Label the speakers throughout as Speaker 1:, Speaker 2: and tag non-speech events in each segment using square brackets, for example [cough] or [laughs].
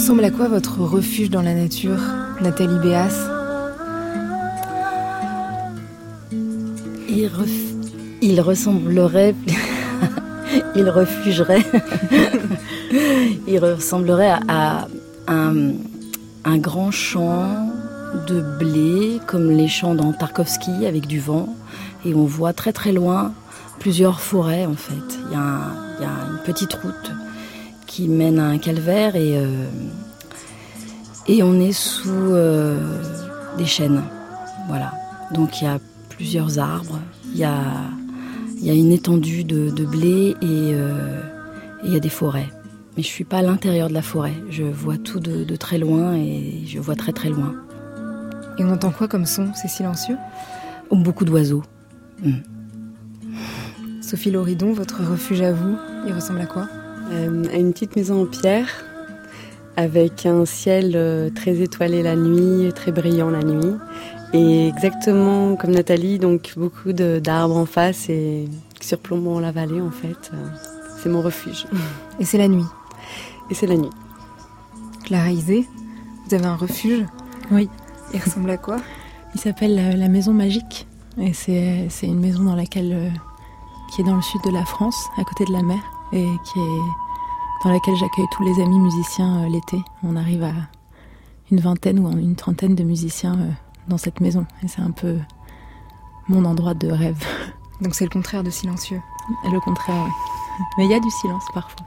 Speaker 1: ressemble à quoi votre refuge dans la nature, Nathalie Béas
Speaker 2: il, ressemblerait. [laughs] il refugerait. [laughs] il ressemblerait à, un, grand champ de blé, comme les champs dans Tarkovsky, avec du vent. Et on voit très très loin plusieurs forêts en fait. Il y a, il y a une petite route qui mène à un calvaire et, euh, et on est sous euh, des chênes. Voilà. Donc il y a plusieurs arbres, il y a, il y a une étendue de, blé euh, et il y a des forêts. Mais je suis pas à l'intérieur de la forêt. Je vois tout de, très loin et je vois très très loin.
Speaker 1: Et on entend quoi comme son C'est silencieux?
Speaker 2: Beaucoup d'oiseaux. Hmm.
Speaker 1: Sophie Loridon, votre refuge à vous, il ressemble à quoi?
Speaker 3: Euh, à une petite maison en pierre avec un ciel euh, très étoilé la nuit, très brillant la nuit. Et exactement comme Nathalie, donc beaucoup d'arbres en face et surplombant la vallée en fait. Euh, c'est mon refuge. [laughs]
Speaker 1: Et c'est la nuit
Speaker 3: Et c'est la nuit.
Speaker 1: Clara Isé, vous avez un refuge
Speaker 4: Oui.
Speaker 1: Il ressemble à quoi
Speaker 4: Il s'appelle la Maison Magique. Et c'est une maison dans laquelle, qui est dans le sud de la France, à côté de la mer et qui est dans laquelle j'accueille tous les amis musiciens euh, l'été. On arrive à une vingtaine ou une trentaine de musiciens euh, dans cette maison et c'est un peu mon endroit de rêve.
Speaker 1: Donc c'est le contraire de silencieux.
Speaker 4: Le contraire, oui. Mais il y a du silence parfois.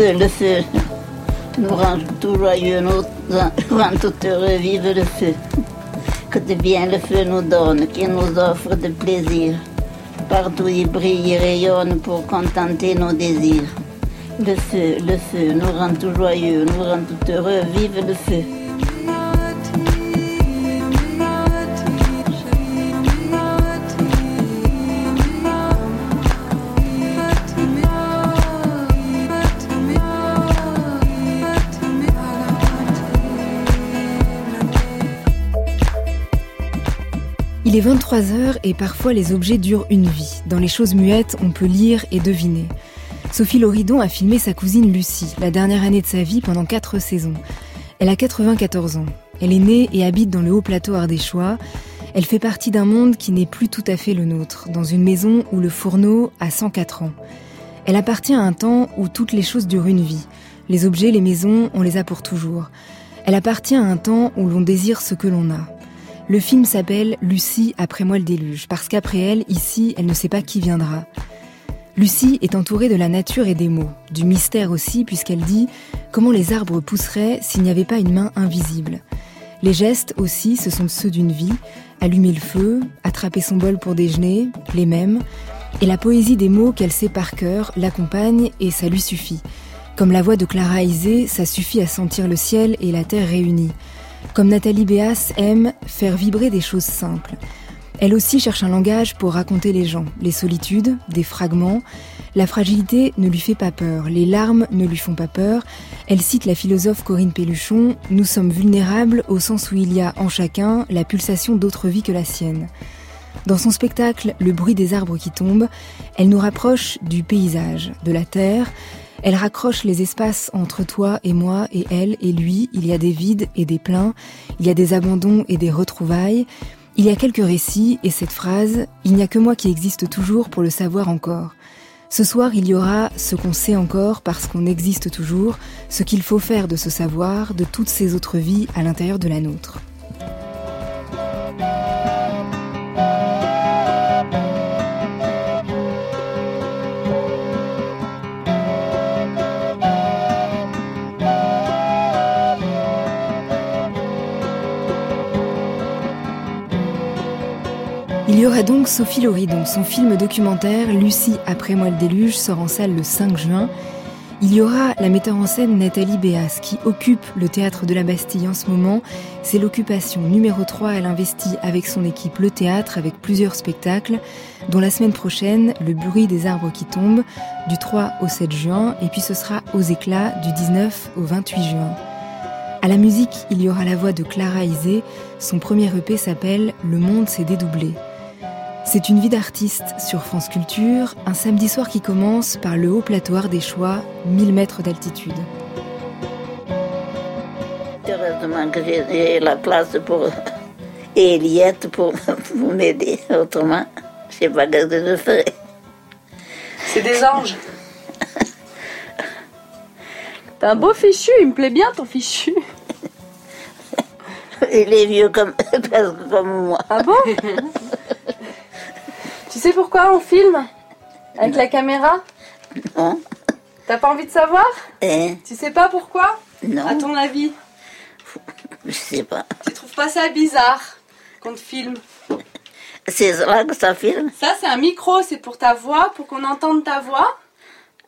Speaker 5: Feu, le feu nous rend tout joyeux, nous rend tout heureux, vive le feu. Que de bien le feu nous donne, qui nous offre de plaisir. Partout il brille, et rayonne pour contenter nos désirs. Le feu, le feu nous rend tout joyeux, nous rend tout heureux, vive le feu.
Speaker 1: Il est 23 heures et parfois les objets durent une vie. Dans les choses muettes, on peut lire et deviner. Sophie Loridon a filmé sa cousine Lucie, la dernière année de sa vie pendant quatre saisons. Elle a 94 ans. Elle est née et habite dans le haut plateau ardéchois. Elle fait partie d'un monde qui n'est plus tout à fait le nôtre, dans une maison où le fourneau a 104 ans. Elle appartient à un temps où toutes les choses durent une vie. Les objets, les maisons, on les a pour toujours. Elle appartient à un temps où l'on désire ce que l'on a. Le film s'appelle Lucie après moi le déluge, parce qu'après elle, ici, elle ne sait pas qui viendra. Lucie est entourée de la nature et des mots, du mystère aussi, puisqu'elle dit comment les arbres pousseraient s'il n'y avait pas une main invisible. Les gestes aussi, ce sont ceux d'une vie, allumer le feu, attraper son bol pour déjeuner, les mêmes, et la poésie des mots qu'elle sait par cœur l'accompagne et ça lui suffit. Comme la voix de Clara Isé, ça suffit à sentir le ciel et la terre réunis. Comme Nathalie Béas aime faire vibrer des choses simples. Elle aussi cherche un langage pour raconter les gens, les solitudes, des fragments. La fragilité ne lui fait pas peur, les larmes ne lui font pas peur. Elle cite la philosophe Corinne Pelluchon Nous sommes vulnérables au sens où il y a en chacun la pulsation d'autre vie que la sienne. Dans son spectacle Le bruit des arbres qui tombent, elle nous rapproche du paysage, de la terre, elle raccroche les espaces entre toi et moi et elle et lui. Il y a des vides et des pleins. Il y a des abandons et des retrouvailles. Il y a quelques récits et cette phrase Il n'y a que moi qui existe toujours pour le savoir encore. Ce soir, il y aura ce qu'on sait encore parce qu'on existe toujours, ce qu'il faut faire de ce savoir, de toutes ces autres vies à l'intérieur de la nôtre. Il y aura donc Sophie Loridon. Son film documentaire Lucie après moi le déluge sort en salle le 5 juin. Il y aura la metteur en scène Nathalie Béas qui occupe le théâtre de la Bastille en ce moment. C'est l'occupation numéro 3. Elle investit avec son équipe le théâtre avec plusieurs spectacles, dont la semaine prochaine Le bruit des arbres qui tombent du 3 au 7 juin et puis ce sera aux éclats du 19 au 28 juin. À la musique, il y aura la voix de Clara Isé. Son premier EP s'appelle Le monde s'est dédoublé. C'est une vie d'artiste sur France Culture, un samedi soir qui commence par le haut platoir des choix, 1000 mètres d'altitude.
Speaker 5: Heureusement que j'ai la place pour Eliette pour, [laughs] pour m'aider. Autrement, je sais pas ce que je ferais.
Speaker 6: C'est des anges. [laughs] T'as un beau fichu, il me plaît bien ton fichu.
Speaker 5: Il est vieux comme, [laughs] presque comme moi.
Speaker 6: Ah bon? Sais pourquoi on filme Avec la caméra
Speaker 5: Non
Speaker 6: T'as pas envie de savoir
Speaker 5: Hein
Speaker 6: Tu sais pas pourquoi
Speaker 5: Non.
Speaker 6: À ton avis
Speaker 5: Je sais pas.
Speaker 6: Tu trouves pas ça bizarre qu'on te filme
Speaker 5: C'est là que ça filme?
Speaker 6: Ça, c'est un micro, c'est pour ta voix, pour qu'on entende ta voix.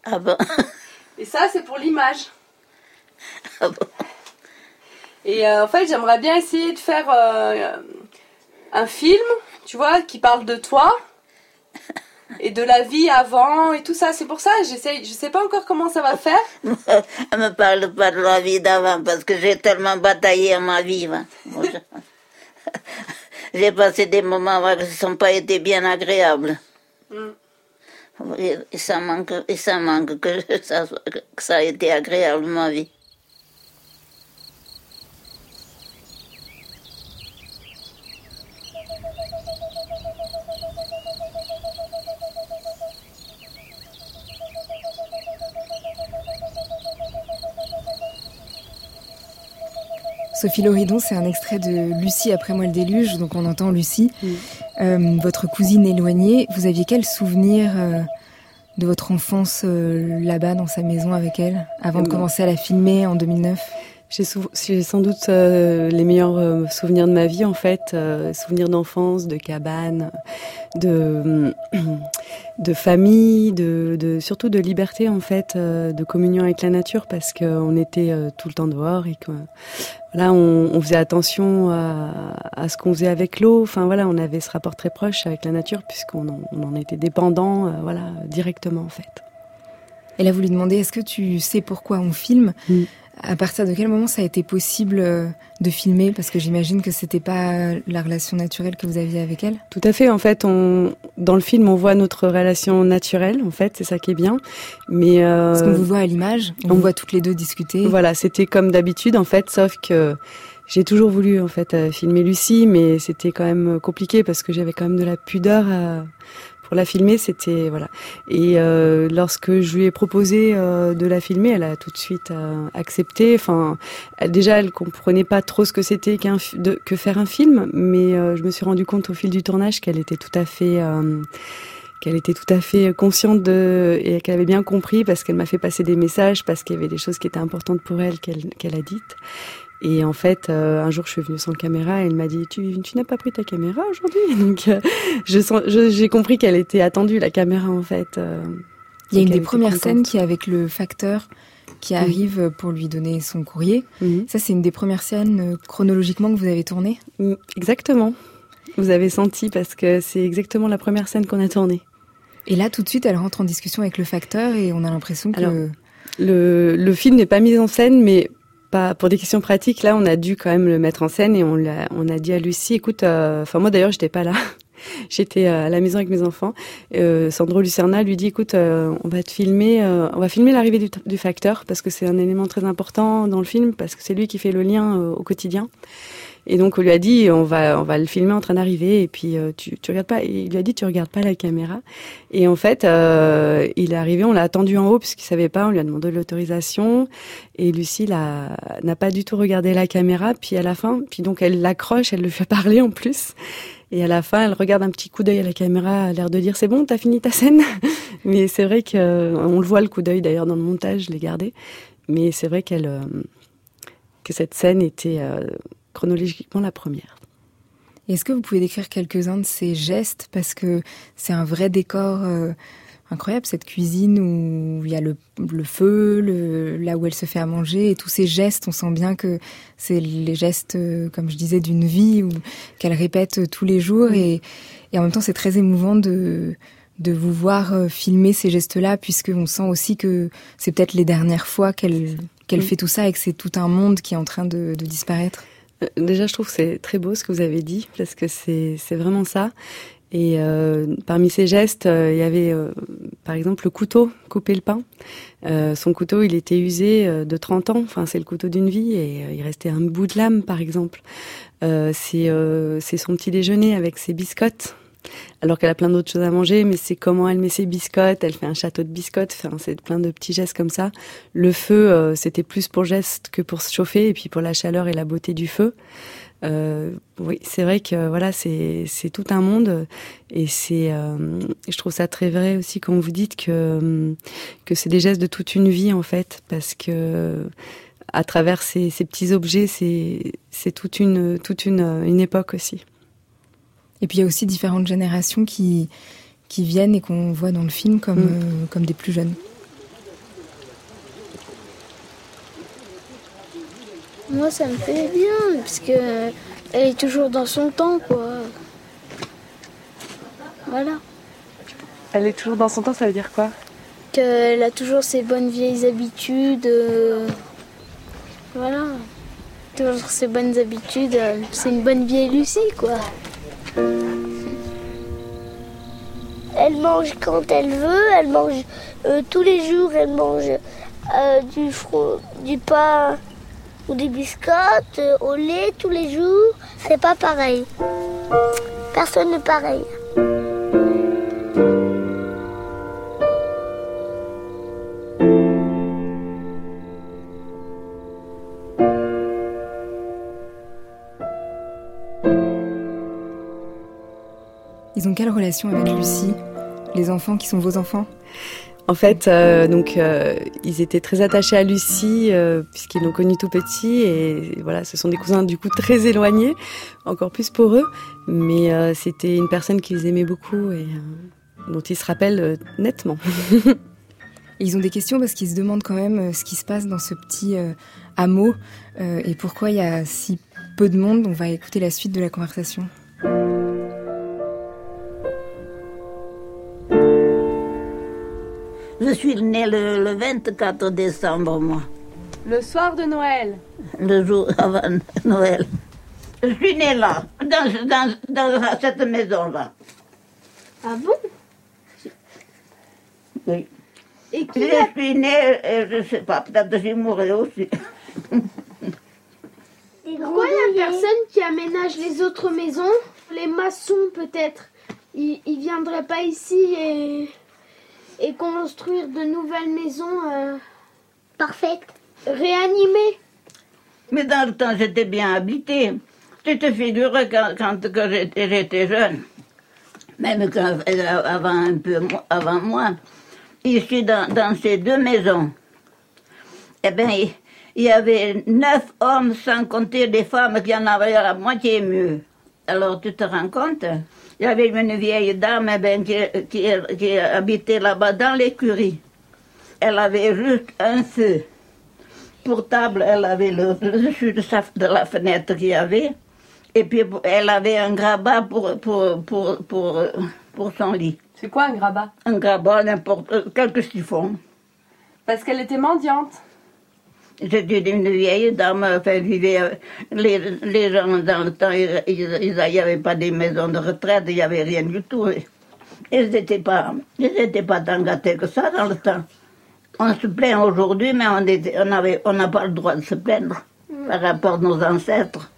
Speaker 5: Ah bon?
Speaker 6: Et ça, c'est pour l'image.
Speaker 5: Ah bon?
Speaker 6: Et euh, en fait, j'aimerais bien essayer de faire euh, un film, tu vois, qui parle de toi et de la vie avant et tout ça. C'est pour ça, j'essaye. Je sais pas encore comment ça va faire.
Speaker 5: Elle me parle pas de la vie d'avant parce que j'ai tellement bataillé à ma vie. hein. [laughs] J'ai passé des moments qui ne sont pas été bien agréables.
Speaker 6: Mm.
Speaker 5: Et, et ça manque, et ça manque que, ça, que ça a été agréable ma vie.
Speaker 1: Sophie Loridon, c'est un extrait de Lucie après moi le déluge, donc on entend Lucie, Euh, votre cousine éloignée. Vous aviez quel souvenir euh, de votre enfance euh, là-bas dans sa maison avec elle, avant de commencer à la filmer en 2009
Speaker 3: J'ai sans doute euh, les meilleurs euh, souvenirs de ma vie en fait, euh, souvenirs d'enfance, de cabane, de [clears throat] de famille, de, de surtout de liberté en fait, de communion avec la nature parce qu'on était tout le temps dehors et que voilà, on, on faisait attention à, à ce qu'on faisait avec l'eau. Enfin voilà, on avait ce rapport très proche avec la nature puisqu'on en, on en était dépendant, voilà, directement en fait.
Speaker 1: Elle a voulu demander est-ce que tu sais pourquoi on filme?
Speaker 3: Mm.
Speaker 1: À partir de quel moment ça a été possible euh, de filmer? Parce que j'imagine que c'était pas la relation naturelle que vous aviez avec elle.
Speaker 3: Tout à fait. En fait, on, dans le film, on voit notre relation naturelle. En fait, c'est ça qui est bien. Mais euh,
Speaker 1: Parce qu'on vous voit à l'image, on
Speaker 3: on-
Speaker 1: vous voit toutes les deux discuter.
Speaker 3: voilà, c'était comme d'habitude en fait, sauf que j'ai toujours voulu en fait euh, filmer Lucie, mais c'était quand même compliqué parce que j'avais quand même de la pudeur à- pour la filmer. C'était voilà. Et euh, lorsque je lui ai proposé euh, de la filmer, elle a tout de suite euh, accepté. Enfin, déjà, elle comprenait pas trop ce que c'était qu'un que faire un film, mais euh, je me suis rendu compte au fil du tournage qu'elle était tout à fait euh, qu'elle était tout à fait consciente de et qu'elle avait bien compris parce qu'elle m'a fait passer des messages parce qu'il y avait des choses qui étaient importantes pour elle qu'elle qu'elle a dites. Et en fait, euh, un jour, je suis venue sans caméra et elle m'a dit Tu, tu n'as pas pris ta caméra aujourd'hui [laughs] Donc, euh, j'ai compris qu'elle était attendue, la caméra, en fait. euh,
Speaker 1: Il y a une des premières scènes qui est avec le facteur qui
Speaker 3: Oui.
Speaker 1: arrive pour lui donner son courrier.
Speaker 3: Mhm.
Speaker 1: Ça, c'est une des premières scènes chronologiquement que vous avez tournées?
Speaker 3: Mm, Exactement. Vous avez senti parce que c'est exactement la première scène qu'on a tournée.
Speaker 1: Et là, tout de suite, elle rentre en discussion avec le facteur et on a l'impression que...
Speaker 3: Alors, Le, le film n'est pas mis en scène, mais pas pour des questions pratiques. Là, on a dû quand même le mettre en scène et on a dit à Lucie, écoute, euh, enfin moi d'ailleurs, j'étais pas là. [laughs] J'étais euh, à la maison avec mes enfants. Euh, Sandro Lucerna lui dit, écoute, on va te filmer, on va filmer l'arrivée du, facteur parce que c'est un élément très important dans le film parce que c'est lui qui fait le lien au quotidien. Et donc on lui a dit, on va, on va le filmer en train d'arriver et puis euh, tu, tu regardes pas. Et il lui a dit, tu regardes pas la caméra. Et en fait, euh, il est arrivé, on l'a attendu en haut puisqu'il savait pas, on lui a demandé l'autorisation. Et Lucie n'a pas du tout regardé la caméra. Puis à la fin, puis donc elle l'accroche, elle le fait parler en plus. Et à la fin, elle regarde un petit coup d'œil à la caméra, a l'air de dire c'est bon, t'as fini ta scène? [laughs] Mais c'est vrai que on le voit le coup d'œil d'ailleurs dans le montage, je l'ai gardé. Mais c'est vrai qu'elle, euh, que cette scène était euh, chronologiquement la première.
Speaker 1: Est-ce que vous pouvez décrire quelques-uns de ces gestes? Parce que c'est un vrai décor euh, incroyable, cette cuisine où il y a le, feu, le, là où elle se fait à manger, et tous ces gestes, on sent bien que c'est les gestes, euh, comme je disais, d'une vie qu'elle répète tous les jours. Et, et en même temps, c'est très émouvant de, de vous voir euh, filmer ces gestes-là, puisqu'on sent aussi que c'est peut-être les dernières fois qu'elle qu'elle fait tout ça et que c'est tout un monde qui est en train de, de disparaître.
Speaker 3: Euh, déjà, je trouve que c'est très beau ce que vous avez dit, parce que c'est vraiment ça. Et euh, parmi ces gestes, euh, il y avait euh, par exemple le couteau, couper le pain. Euh, son couteau, il était usé de 30 ans, enfin c'est le couteau d'une vie, et il restait un bout de lame par exemple. c'est son petit déjeuner avec ses biscottes alors qu'elle a plein d'autres choses à manger, mais c'est comment elle met ses biscottes, elle fait un château de biscottes, enfin, c'est plein de petits gestes comme ça. Le feu, euh, c'était plus pour geste que pour se chauffer, et puis pour la chaleur et la beauté du feu. Euh, oui, c'est vrai que voilà, c'est tout un monde et c'est euh, je trouve ça très vrai aussi quand vous dites que que c'est des gestes de toute une vie en fait parce que à travers ces, ces petits objets, c'est c'est toute une toute une une époque aussi.
Speaker 1: Et puis il y a aussi différentes générations qui, qui viennent et qu'on voit dans le film comme, mm. euh, comme des plus jeunes.
Speaker 7: Moi, ça me fait bien, parce que elle est toujours dans son temps, quoi. Voilà.
Speaker 3: Elle est toujours dans son temps, ça veut dire quoi?
Speaker 7: Qu'elle a toujours ses bonnes vieilles habitudes. Euh, voilà. Toujours ses bonnes habitudes. C'est une bonne vieille Lucie, quoi. Elle mange quand elle veut, elle mange euh, tous les jours, elle mange euh, du, du pain ou des biscottes euh, au lait tous les jours. C'est pas pareil. Personne n'est pareil.
Speaker 1: Ils ont quelle relation avec Lucie? Les enfants qui sont vos enfants?
Speaker 3: En fait, euh, donc euh, ils étaient très attachés à Lucie euh, puisqu'ils l'ont connue tout petit et voilà, ce sont des cousins du coup très éloignés, encore plus pour eux. Mais c'était une personne qu'ils aimaient beaucoup et dont ils se rappellent nettement. [laughs]
Speaker 1: ils ont des questions parce qu'ils se demandent quand même ce qui se passe dans ce petit hameau et pourquoi il y a si peu de monde? On va écouter la suite de la conversation.
Speaker 5: Je suis née le, 24 décembre, moi.
Speaker 6: Le soir de Noël
Speaker 5: Le jour avant Noël. Je suis née là, dans, dans, cette maison-là.
Speaker 7: Ah bon?
Speaker 5: Oui. Et qui je suis née, je ne sais pas, peut-être que j'ai mouru aussi. [laughs]
Speaker 7: Pourquoi la personne qui aménage les autres maisons, les maçons peut-être, ils, ils viendraient pas ici et et construire de nouvelles maisons euh, parfaites, réanimées.
Speaker 5: Mais dans le temps, j'étais bien habité. Tu te figures quand, quand, j'étais jeune, même quand, euh, avant un peu avant moi, ici dans, dans ces deux maisons, eh bien, il y avait neuf hommes sans compter des femmes qui en avaient la moitié mieux. Alors tu te rends compte? Il y avait une vieille dame eh ben, qui, qui, habitait là-bas dans l'écurie. Elle avait juste un feu. Portable, elle avait le, dessus de, de la fenêtre qu'il y avait. Et puis elle avait un grabat pour, pour, pour, pour, pour son lit.
Speaker 6: C'est quoi un grabat?
Speaker 5: Un grabat, n'importe quelques chiffons.
Speaker 6: Parce qu'elle était mendiante.
Speaker 5: C'était une vieille dame, enfin, vivait, euh, les, les gens dans le temps, il n'y avait pas des maisons de retraite, il n'y avait rien du tout. Ils n'étaient pas, pas tant gâtés que ça dans le temps. On se plaint aujourd'hui, mais on n'a on on pas le droit de se plaindre par rapport à nos ancêtres.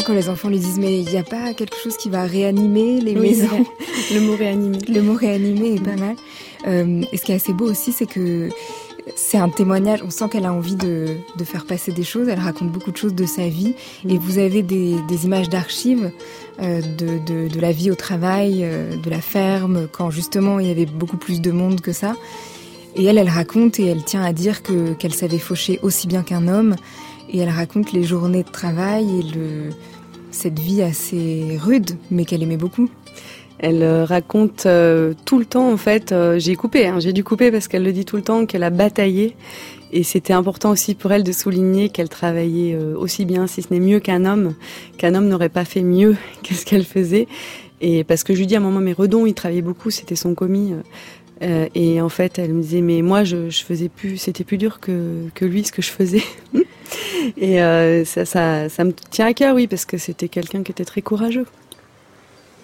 Speaker 1: Bien quand les enfants lui disent mais il n'y a pas quelque chose qui va réanimer les maisons.
Speaker 3: Le mot réanimer. [laughs]
Speaker 1: Le mot réanimer est pas mal. Euh, et ce qui est assez beau aussi, c'est que c'est un témoignage, on sent qu'elle a envie de, faire passer des choses, elle raconte beaucoup de choses de sa vie, et vous avez des, images d'archives euh, de, la vie au travail, euh, de la ferme, quand justement il y avait beaucoup plus de monde que ça. Et elle, elle raconte et elle tient à dire que qu'elle savait faucher aussi bien qu'un homme, et elle raconte les journées de travail et le, cette vie assez rude, mais qu'elle aimait beaucoup.
Speaker 3: Elle euh, raconte euh, tout le temps, en fait, euh, j'ai coupé, hein, j'ai dû couper parce qu'elle le dit tout le temps, qu'elle a bataillé. Et c'était important aussi pour elle de souligner qu'elle travaillait aussi bien, si ce n'est mieux qu'un homme, qu'un homme n'aurait pas fait mieux [laughs] que ce qu'elle faisait. Et parce que je lui dis à un moment, mais Redon, il travaillait beaucoup, c'était son commis. et en fait, elle me disait, mais moi, je, je faisais plus, c'était plus dur que, que lui ce que je faisais. Et ça, ça, ça me tient à cœur, oui, parce que c'était quelqu'un qui était très courageux.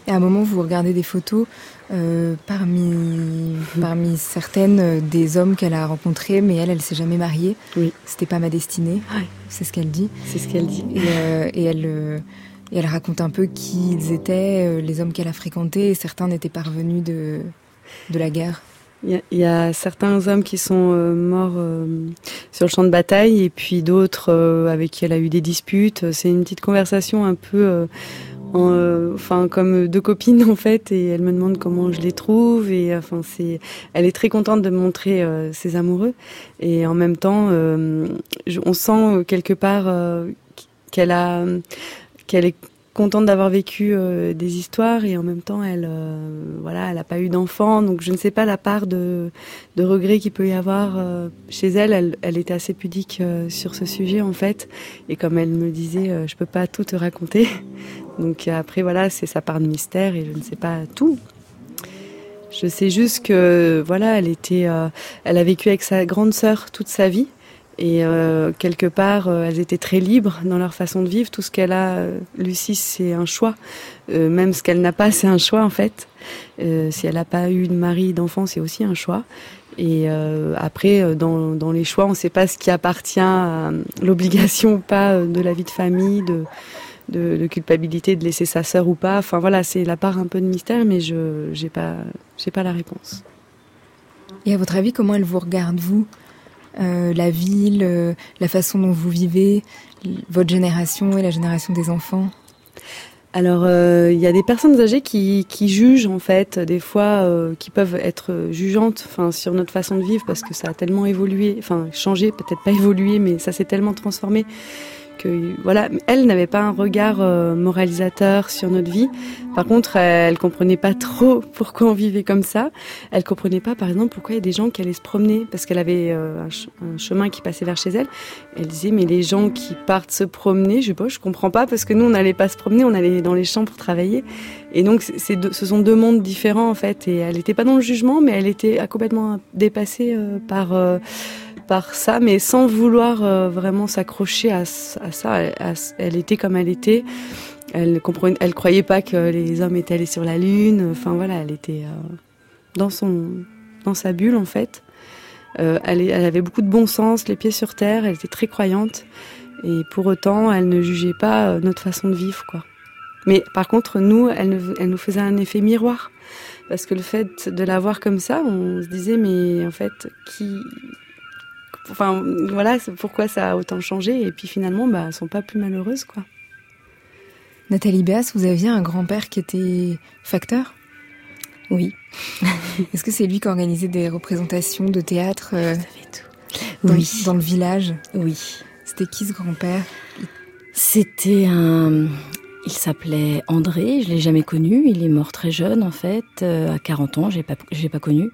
Speaker 1: Et à un moment, vous regardez des photos euh, parmi, parmi certaines euh, des hommes qu'elle a rencontrés, mais elle, elle s'est jamais mariée.
Speaker 3: Oui.
Speaker 1: C'était pas ma destinée. C'est ce qu'elle dit.
Speaker 3: C'est ce qu'elle dit.
Speaker 1: Et, euh, et elle, et elle raconte un peu qui ils étaient, les hommes qu'elle a fréquentés, et certains n'étaient pas revenus de, de la guerre.
Speaker 3: Il y, a certains hommes qui sont morts sur le champ de bataille et puis d'autres avec qui elle a eu des disputes. C'est une petite conversation un peu euh, enfin comme deux copines en fait et elle me demande comment je les trouve et enfin c'est elle est très contente de montrer euh, ses amoureux et en même temps euh, on sent quelque part qu'elle a qu'elle est contente d'avoir vécu des histoires et en même temps elle voilà elle a pas eu d'enfant donc je ne sais pas la part de, de regret qu'il peut y avoir chez elle. elle elle était assez pudique sur ce sujet en fait et comme elle me disait je peux pas tout te raconter [laughs] donc après, voilà, c'est sa part de mystère et je ne sais pas tout. Je sais juste que, voilà, elle était, euh, elle a vécu avec sa grande sœur toute sa vie. Et euh, quelque part, euh, elles étaient très libres dans leur façon de vivre. Tout ce qu'elle a, Lucie, c'est un choix. même ce qu'elle n'a pas, c'est un choix en fait. si elle n'a pas eu de mari, d'enfant, c'est aussi un choix. Et après, dans, dans, les choix, on ne sait pas ce qui appartient à l'obligation ou pas de la vie de famille, de, de, culpabilité de laisser sa sœur ou pas. Enfin voilà, c'est la part un peu de mystère, mais je n'ai pas, pas la réponse.
Speaker 1: Et à votre avis, comment elle vous regarde, vous? Euh, La ville, euh, la façon dont vous vivez, votre génération et la génération des enfants.
Speaker 3: Alors, euh, il y a des personnes âgées qui, jugent en fait, des fois, qui peuvent être jugeantes, sur notre façon de vivre parce que ça a tellement évolué, enfin, changé, peut-être pas [laughs] évolué, mais ça s'est tellement transformé que voilà, elle n'avait pas un regard euh, moralisateur sur notre vie. Par contre, elle comprenait pas trop [laughs] pourquoi on vivait comme ça. Elle comprenait pas, par exemple, pourquoi il y a des gens qui allaient se promener parce qu'elle avait euh, un, chemin qui passait vers chez elle. Elle disait mais les gens qui partent se promener, je sais je comprends pas parce que nous on n'allait pas se promener, on allait dans les champs pour travailler. Et donc c'est ce sont deux mondes différents en fait. Et elle n'était pas dans le jugement, mais elle était complètement dépassée euh, par par ça, mais sans vouloir euh, vraiment s'accrocher à, ça. Elle, était comme elle était. Elle comprenait, elle croyait pas que les hommes étaient allés sur la lune. Enfin voilà, elle était euh, dans son, dans sa bulle en fait. Euh, elle, avait beaucoup de bon sens, les pieds sur terre. Elle était très croyante et pour autant, elle ne jugeait pas notre façon de vivre quoi. Mais par contre, nous, elle nous faisait un effet miroir parce que le fait de la voir comme ça, on se disait mais en fait qui Enfin, voilà, pourquoi ça a autant changé. Et puis finalement, bah, elles sont pas plus malheureuses, quoi.
Speaker 1: Nathalie Béas, vous aviez un grand-père qui était facteur?
Speaker 2: Oui. [laughs]
Speaker 1: Est-ce que c'est lui qui organisait des représentations de théâtre
Speaker 2: euh,
Speaker 1: tout. Dans, oui. dans le village?
Speaker 2: Oui.
Speaker 1: C'était qui ce grand-père?
Speaker 2: C'était un, il s'appelait André, je l'ai jamais connu. Il est mort très jeune en fait, euh, à 40 ans. J'ai pas, j'ai pas connu.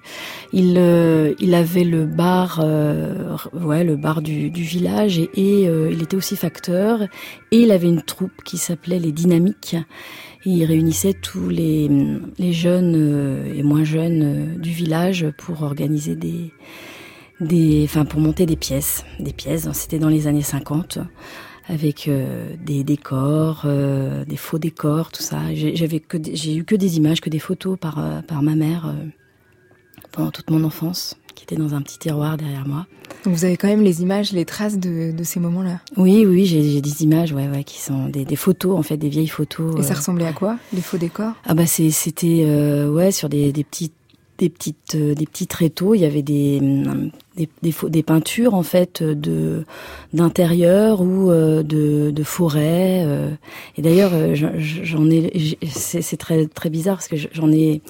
Speaker 2: Il, euh, il avait le bar, euh, ouais, le bar du, du village et, et il était aussi facteur. Et il avait une troupe qui s'appelait les Dynamiques. Et il réunissait tous les, les jeunes et moins jeunes du village pour organiser des, des, enfin pour monter des pièces, des pièces. C'était dans les années 50 avec euh, des décors, euh, des faux décors, tout ça. J'avais que j'ai eu que des images, que des photos par euh, par ma mère pendant toute mon enfance, qui était dans un petit tiroir derrière moi.
Speaker 1: Donc vous avez quand même les images, les traces de, de ces moments-là?
Speaker 2: Oui, oui, j'ai des images, ouais, ouais, qui sont des, des, photos en fait, des vieilles photos.
Speaker 1: Et ça ressemblait à quoi, les faux décors?
Speaker 2: Ah bah c'était ouais sur des, des petites des petites euh, des petits tréteaux. Il y avait des des, des, peintures en fait de d'intérieur ou euh, de, de forêt. Euh. Et d'ailleurs, j'en ai, c'est très très bizarre parce que j'en ai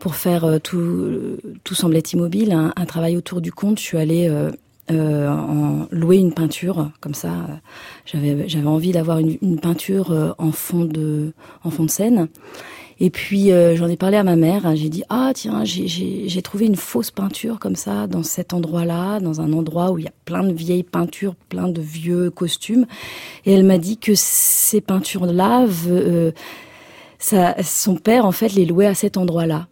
Speaker 2: pour faire tout tout semblait immobile un, travail autour du conte. Je suis allée en louer une peinture comme ça. J'avais j'avais envie d'avoir une, une, peinture en fond de en fond de scène. Et puis euh, j'en ai parlé à ma mère. J'ai dit ah tiens j'ai trouvé une fausse peinture comme ça dans cet endroit-là, dans un endroit où il y a plein de vieilles peintures, plein de vieux costumes. Et elle m'a dit que ces peintures-là, euh, son père en fait les louait à cet endroit-là.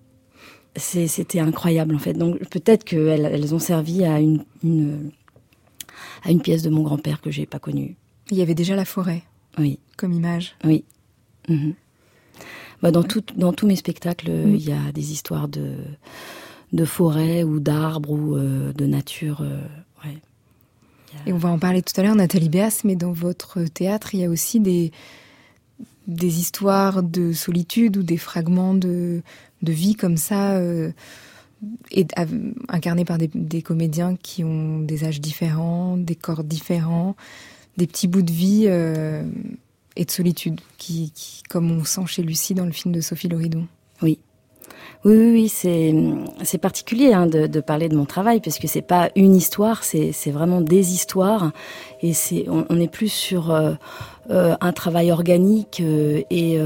Speaker 2: C'était incroyable en fait. Donc peut-être qu'elles elles ont servi à une, une, à une pièce de mon grand-père que j'ai pas connue.
Speaker 1: Il y avait déjà la forêt.
Speaker 2: Oui.
Speaker 1: Comme image.
Speaker 2: Oui. Mhm. Bah, dans, tout, dans tous mes spectacles, mm. il y a des histoires de, de forêt ou d'arbres ou euh, de nature. Euh, ouais.
Speaker 1: Et on va en parler tout à l'heure, Nathalie Béas, mais dans votre théâtre, il y a aussi des, des histoires de solitude ou des fragments de, de vie comme ça, euh, et, incarnés par des, des, comédiens qui ont des âges différents, des corps différents, des petits bouts de vie. Et de solitude, qui, comme on sent chez Lucie dans le film de Sophie Loridon.
Speaker 2: Oui. Oui, oui, oui c'est c'est particulier hein, de, parler de mon travail parce que c'est pas une histoire, c'est vraiment des histoires et c'est on, est plus sur euh, euh, un travail organique euh, et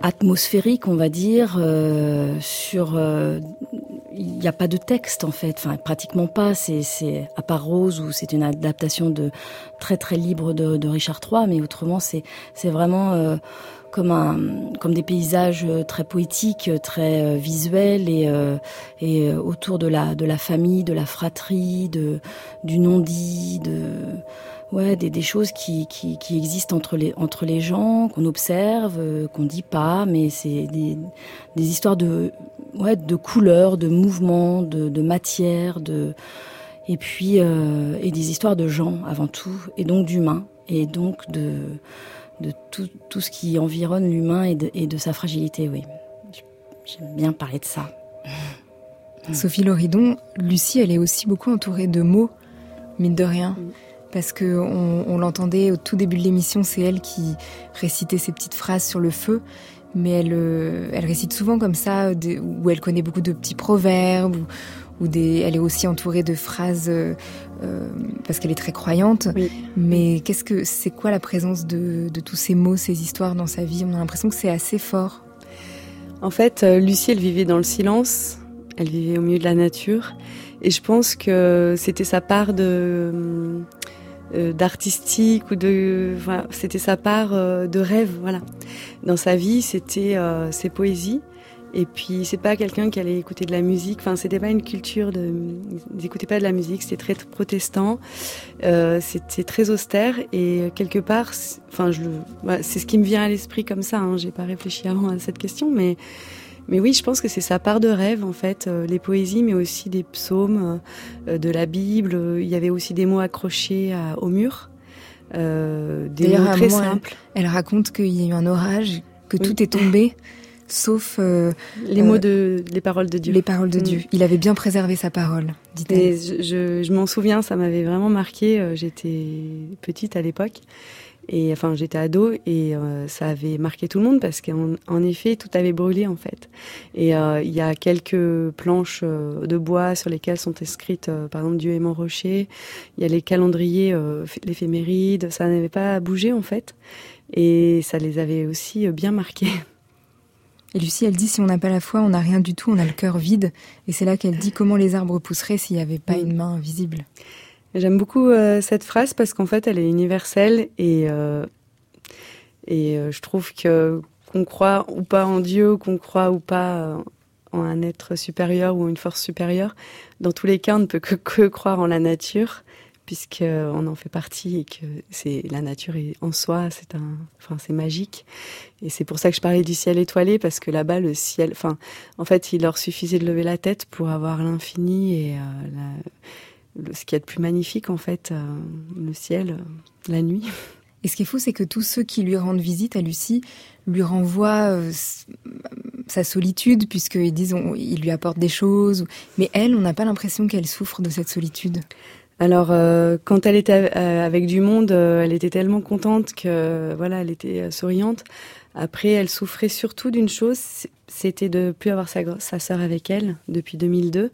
Speaker 2: atmosphérique, on va dire, sur il n'y a pas de texte en fait, enfin pratiquement pas. C'est, à part Rose où c'est une adaptation de très très libre de, de Richard III, mais autrement c'est c'est vraiment euh, comme un comme des paysages très poétiques, très euh, visuels et euh, et autour de la de la famille, de la fratrie, de du non-dit, de ouais, des, des choses qui, qui, qui, existent entre les, entre les gens, qu'on observe, euh, qu'on dit pas, mais c'est des, des histoires de, ouais, de couleurs, de mouvements, de, de matière, de, et puis, euh, et des histoires de gens avant tout, et donc d'humains, et donc de, de tout, tout ce qui environne l'humain et de, et de sa fragilité, oui. J'aime bien parler de ça. [laughs]
Speaker 1: Sophie Loridon, Lucie, elle est aussi beaucoup entourée de mots, mine de rien parce que on, l'entendait au tout début de l'émission, c'est elle qui récitait ses petites phrases sur le feu, mais elle, euh, elle récite souvent comme ça, où elle connaît beaucoup de petits proverbes, ou, des, elle est aussi entourée de phrases euh, euh, parce qu'elle est très croyante. Mais qu'est-ce que c'est quoi la présence de, de tous ces mots, ces histoires dans sa vie? On a l'impression que c'est assez fort.
Speaker 3: En fait, Lucie, elle vivait dans le silence, elle vivait au milieu de la nature, et je pense que c'était sa part de euh, d'artistique ou de voilà, c'était sa part euh, de rêve voilà. Dans sa vie c'était euh, ses poésies et puis c'est pas quelqu'un qui allait écouter de la musique. Enfin c'était pas une culture de d'écouter pas de la musique. C'était très protestant. Euh, c'était très austère. Et quelque part enfin je voilà, c'est ce qui me vient à l'esprit comme ça hein, j'ai pas réfléchi avant à cette question mais mais oui, je pense que c'est sa part de rêve, en fait, euh, les poésies, mais aussi des psaumes, euh, de la Bible. Il y avait aussi des mots accrochés au mur, des mots très simples.
Speaker 1: Elle, raconte qu'il y a eu un orage, que tout est tombé. Sauf
Speaker 3: les mots de les paroles de Dieu.
Speaker 1: Les paroles de mm. Dieu. Il avait bien préservé sa parole, dit-elle.
Speaker 3: Je, je m'en souviens, ça m'avait vraiment marqué. J'étais petite à l'époque et enfin, j'étais ado et euh, ça avait marqué tout le monde parce qu'en effet, tout avait brûlé en fait. Et euh, il y a quelques planches euh, de bois sur lesquelles sont inscrites, par exemple, Dieu et mon rocher. Il y a les calendriers, l'éphéméride. Ça n'avait pas bougé en fait. Et ça les avait aussi bien marqués. [laughs]
Speaker 1: Et Lucie, elle dit si on n'a pas la foi, on n'a rien du tout, on a le cœur vide. Et c'est là qu'elle dit comment les arbres pousseraient s'il n'y avait pas mm. une main visible.
Speaker 3: J'aime beaucoup euh, cette phrase parce qu'en fait, elle est universelle et euh, et euh, je trouve que qu'on croit ou pas en Dieu, qu'on croit ou pas en un être supérieur ou une force supérieure, dans tous les cas, on ne peut que, que croire en la nature puisqu'on en fait partie et que c'est la nature en soi, c'est un, enfin c'est magique. Et c'est pour ça que je parlais du ciel étoilé parce que là-bas le ciel, enfin en fait il leur suffisait de lever la tête pour avoir l'infini et la, ce qui est de plus magnifique en fait, euh, le ciel, euh, la nuit.
Speaker 1: Et ce qui est fou, c'est que tous ceux qui lui rendent visite à Lucie lui renvoient euh, sa solitude, puisqu'ils disent il lui apporte des choses. Mais elle, on n'a pas l'impression qu'elle souffre de cette solitude.
Speaker 3: Alors, euh, quand elle était euh, avec du monde, euh, elle était tellement contente que voilà, elle était souriante. Après, elle souffrait surtout d'une chose, c'était de plus avoir sa, sa sœur avec elle depuis 2002.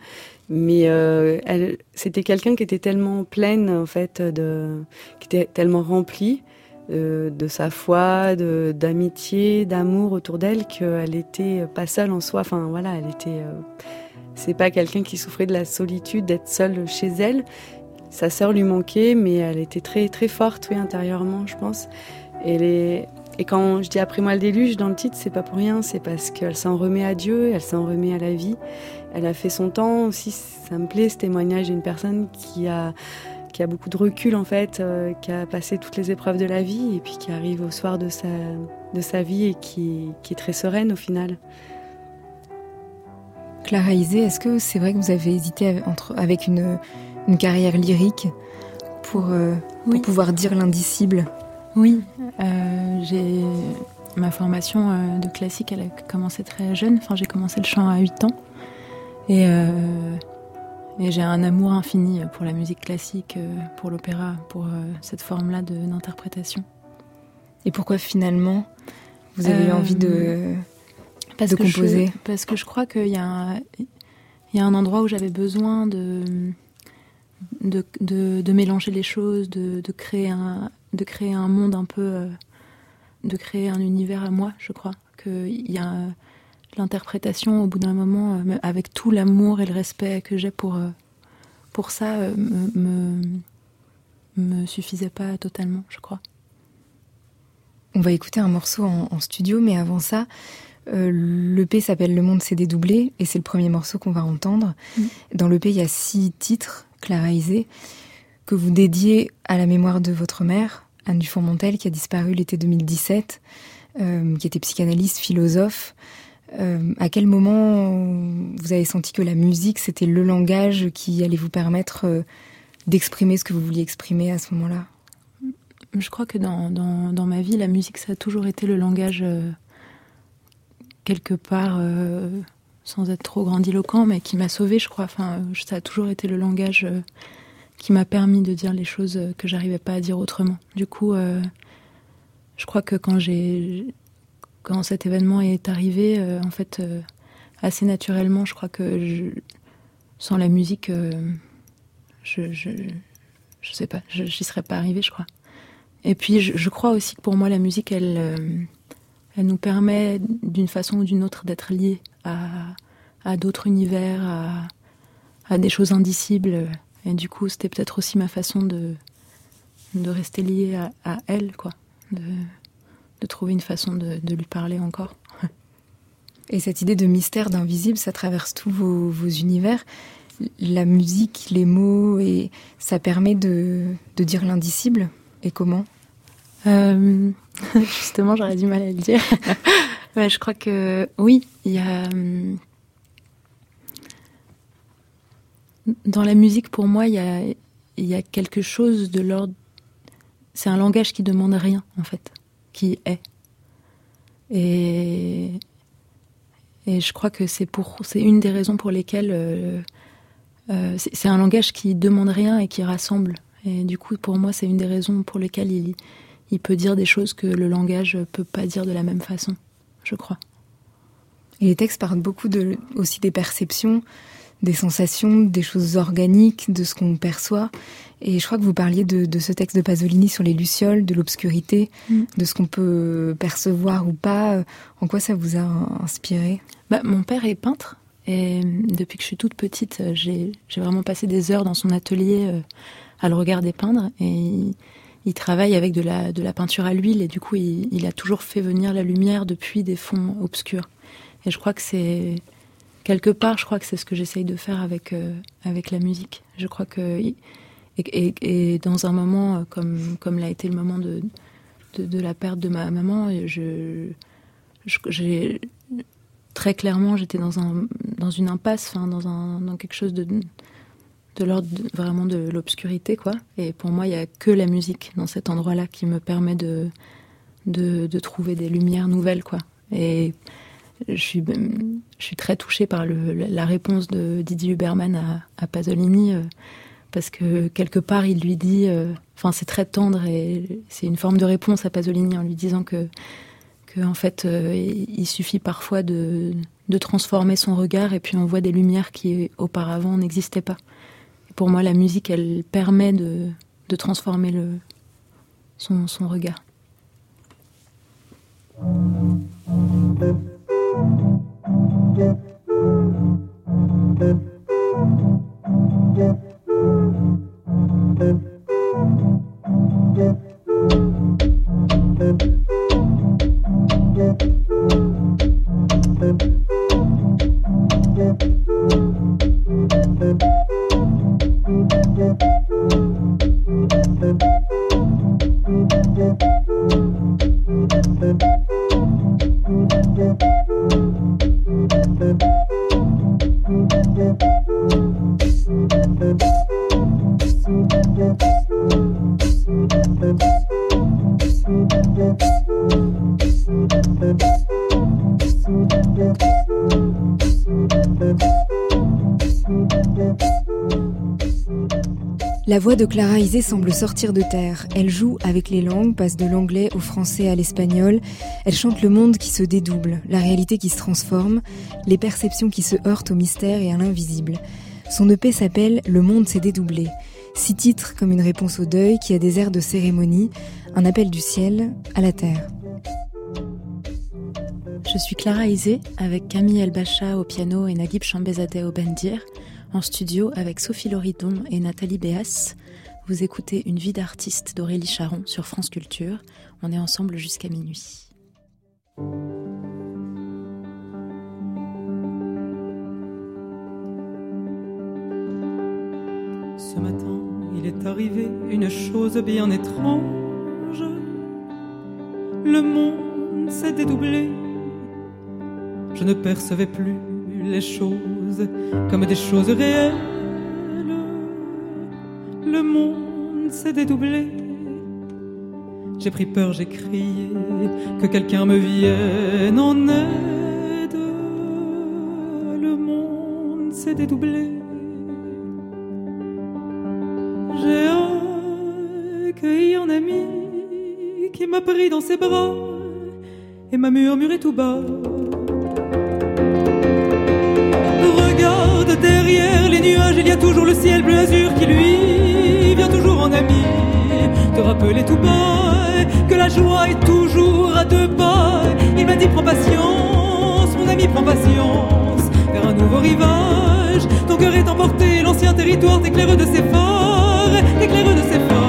Speaker 3: Mais c'était quelqu'un qui était tellement pleine en fait, qui était tellement remplie de sa foi, d'amitié, d'amour autour d'elle qu'elle était pas seule en soi. Enfin voilà, elle était. c'est pas quelqu'un qui souffrait de la solitude d'être seule chez elle, sa sœur lui manquait, mais elle était très très forte, oui, intérieurement, je pense. Et, et quand je dis après moi le déluge dans le titre, c'est pas pour rien, c'est parce qu'elle s'en remet à Dieu, elle s'en remet à la vie. Elle a fait son temps aussi. Ça me plaît ce témoignage d'une personne qui a qui a beaucoup de recul en fait, euh, qui a passé toutes les épreuves de la vie et puis qui arrive au soir de sa de sa vie et qui, qui est très sereine au final.
Speaker 1: Clara Isé, est-ce que c'est vrai que vous avez hésité entre, avec une, une carrière lyrique pour, euh, pouvoir dire l'indicible
Speaker 4: Oui, euh, j'ai ma formation euh, de classique, elle a commencé très jeune. Enfin, j'ai commencé le chant à 8 ans. Et, et j'ai un amour infini pour la musique classique, pour l'opéra, pour cette forme-là d'interprétation.
Speaker 1: Et pourquoi finalement vous avez eu envie de,
Speaker 4: parce
Speaker 1: de composer?
Speaker 4: Parce que je crois qu'il y, y, a un endroit où j'avais besoin de de, de, mélanger les choses, de, de, créer un, de créer un monde un peu, euh, de créer un univers à moi, je crois. Qu'il y a l'interprétation au bout d'un moment, euh, avec tout l'amour et le respect que j'ai pour, euh, pour ça, me, me, suffisait pas totalement, je crois.
Speaker 1: On va écouter un morceau en, studio, mais avant ça, euh, L'EP s'appelle Le Monde s'est dédoublé et c'est le premier morceau qu'on va entendre. Mm. Dans l'EP, il y a six titres Clara que vous dédiez à la mémoire de votre mère, Anne Dufourmontel, qui a disparu l'été 2017, euh, qui était psychanalyste, philosophe. Euh, à quel moment vous avez senti que la musique, c'était le langage qui allait vous permettre euh, d'exprimer ce que vous vouliez exprimer à ce moment-là?
Speaker 4: Je crois que dans, dans, ma vie, la musique, ça a toujours été le langage quelque part sans être trop grandiloquent, mais qui m'a sauvé, je crois. Enfin, ça a toujours été le langage euh, qui m'a permis de dire les choses euh, que j'arrivais pas à dire autrement. Du coup, euh, je crois que quand j'ai, quand cet événement est arrivé, en fait, assez naturellement, je crois que je, sans la musique, je, je, je, sais pas, j'y serais pas arrivée, je crois. Et puis, je, crois aussi que pour moi, la musique, elle, elle nous permet d'une façon ou d'une autre d'être liés à, d'autres univers, à, des choses indicibles. Et du coup, c'était peut-être aussi ma façon de, de rester liée à, elle, quoi. De, de, trouver une façon de, lui parler encore. [laughs]
Speaker 1: Et cette idée de mystère, d'invisible, ça traverse tous vos, univers. La musique, les mots, et ça permet de, de dire l'indicible. Et comment?
Speaker 4: Euh, [laughs] Justement, j'aurais du mal à le dire. [laughs] je crois que oui, il y a. Hum, dans la musique, pour moi, il y a, il y a quelque chose de l'ordre. C'est un langage qui demande rien, en fait, qui est. Et, et je crois que c'est pour, c'est une des raisons pour lesquelles euh, euh, c'est un langage qui demande rien et qui rassemble. Et du coup, pour moi, c'est une des raisons pour lesquelles il, il peut dire des choses que le langage peut pas dire de la même façon je crois.
Speaker 1: Et les textes parlent beaucoup de, aussi des perceptions, des sensations, des choses organiques, de ce qu'on perçoit. Et je crois que vous parliez de, ce texte de Pasolini sur les lucioles, de l'obscurité, mm. de ce qu'on peut percevoir ou pas. En quoi ça vous a inspiré?
Speaker 4: Bah, Mon père est peintre. Et depuis que je suis toute petite, j'ai vraiment passé des heures dans son atelier euh, à le regarder peindre. Et il travaille avec de la, de la peinture à l'huile et du coup, il, a toujours fait venir la lumière depuis des fonds obscurs. Et je crois que c'est quelque part, je crois que c'est ce que j'essaye de faire avec euh, avec la musique. Je crois que et, dans un moment euh, comme comme l'a été le moment de, de, la perte de ma maman, je j'ai très clairement j'étais dans un dans une impasse, dans un dans quelque chose de de l'ordre vraiment de l'obscurité, quoi. Et pour moi, il n'y a que la musique dans cet endroit-là qui me permet de, de, trouver des lumières nouvelles, quoi. Et, je suis, je suis très touchée par la réponse de Didier Huberman à, Pasolini, euh, parce que quelque part, il lui dit, euh, enfin, c'est très tendre et c'est une forme de réponse à Pasolini en lui disant que, que en fait, euh, il suffit parfois de transformer son regard et puis on voit des lumières qui auparavant n'existaient pas. Pour moi, la musique, elle permet de, de transformer le, son, son regard.
Speaker 1: La voix de Clara Isé semble sortir de terre. Elle joue avec les langues, passe de l'anglais au français à l'espagnol. Elle chante le monde qui se dédouble, la réalité qui se transforme, les perceptions qui se heurtent au mystère et à l'invisible. Son EP s'appelle Le monde s'est dédoublé. Six titres comme une réponse au deuil qui a des airs de cérémonie, un appel du ciel à la terre. Je suis Clara Isé avec Camille Elbacha au piano et Naguib Chambezadeh au bendir. En studio avec Sophie Loridon et Nathalie Béas, vous écoutez Une vie d'artiste d'Aurélie Charon sur France Culture. On est ensemble jusqu'à minuit.
Speaker 8: Ce matin, il est arrivé une chose bien étrange. Le monde s'est dédoublé. Je ne percevais plus les comme des choses réelles. Le monde s'est dédoublé. J'ai pris peur, j'ai crié que quelqu'un me vienne en aide. Le monde s'est dédoublé. J'ai accueilli un ami qui m'a pris dans ses bras et m'a murmuré tout bas. Regarde derrière les nuages, il y a toujours le ciel bleu azur qui lui vient toujours en ami. Te rappeler tout bas que la joie est toujours à deux pas. Il m'a dit prends patience, mon ami prends patience, vers un nouveau rivage. Ton cœur est emporté, l'ancien territoire t'éclaire de ses phares, t'éclaire de ses phares.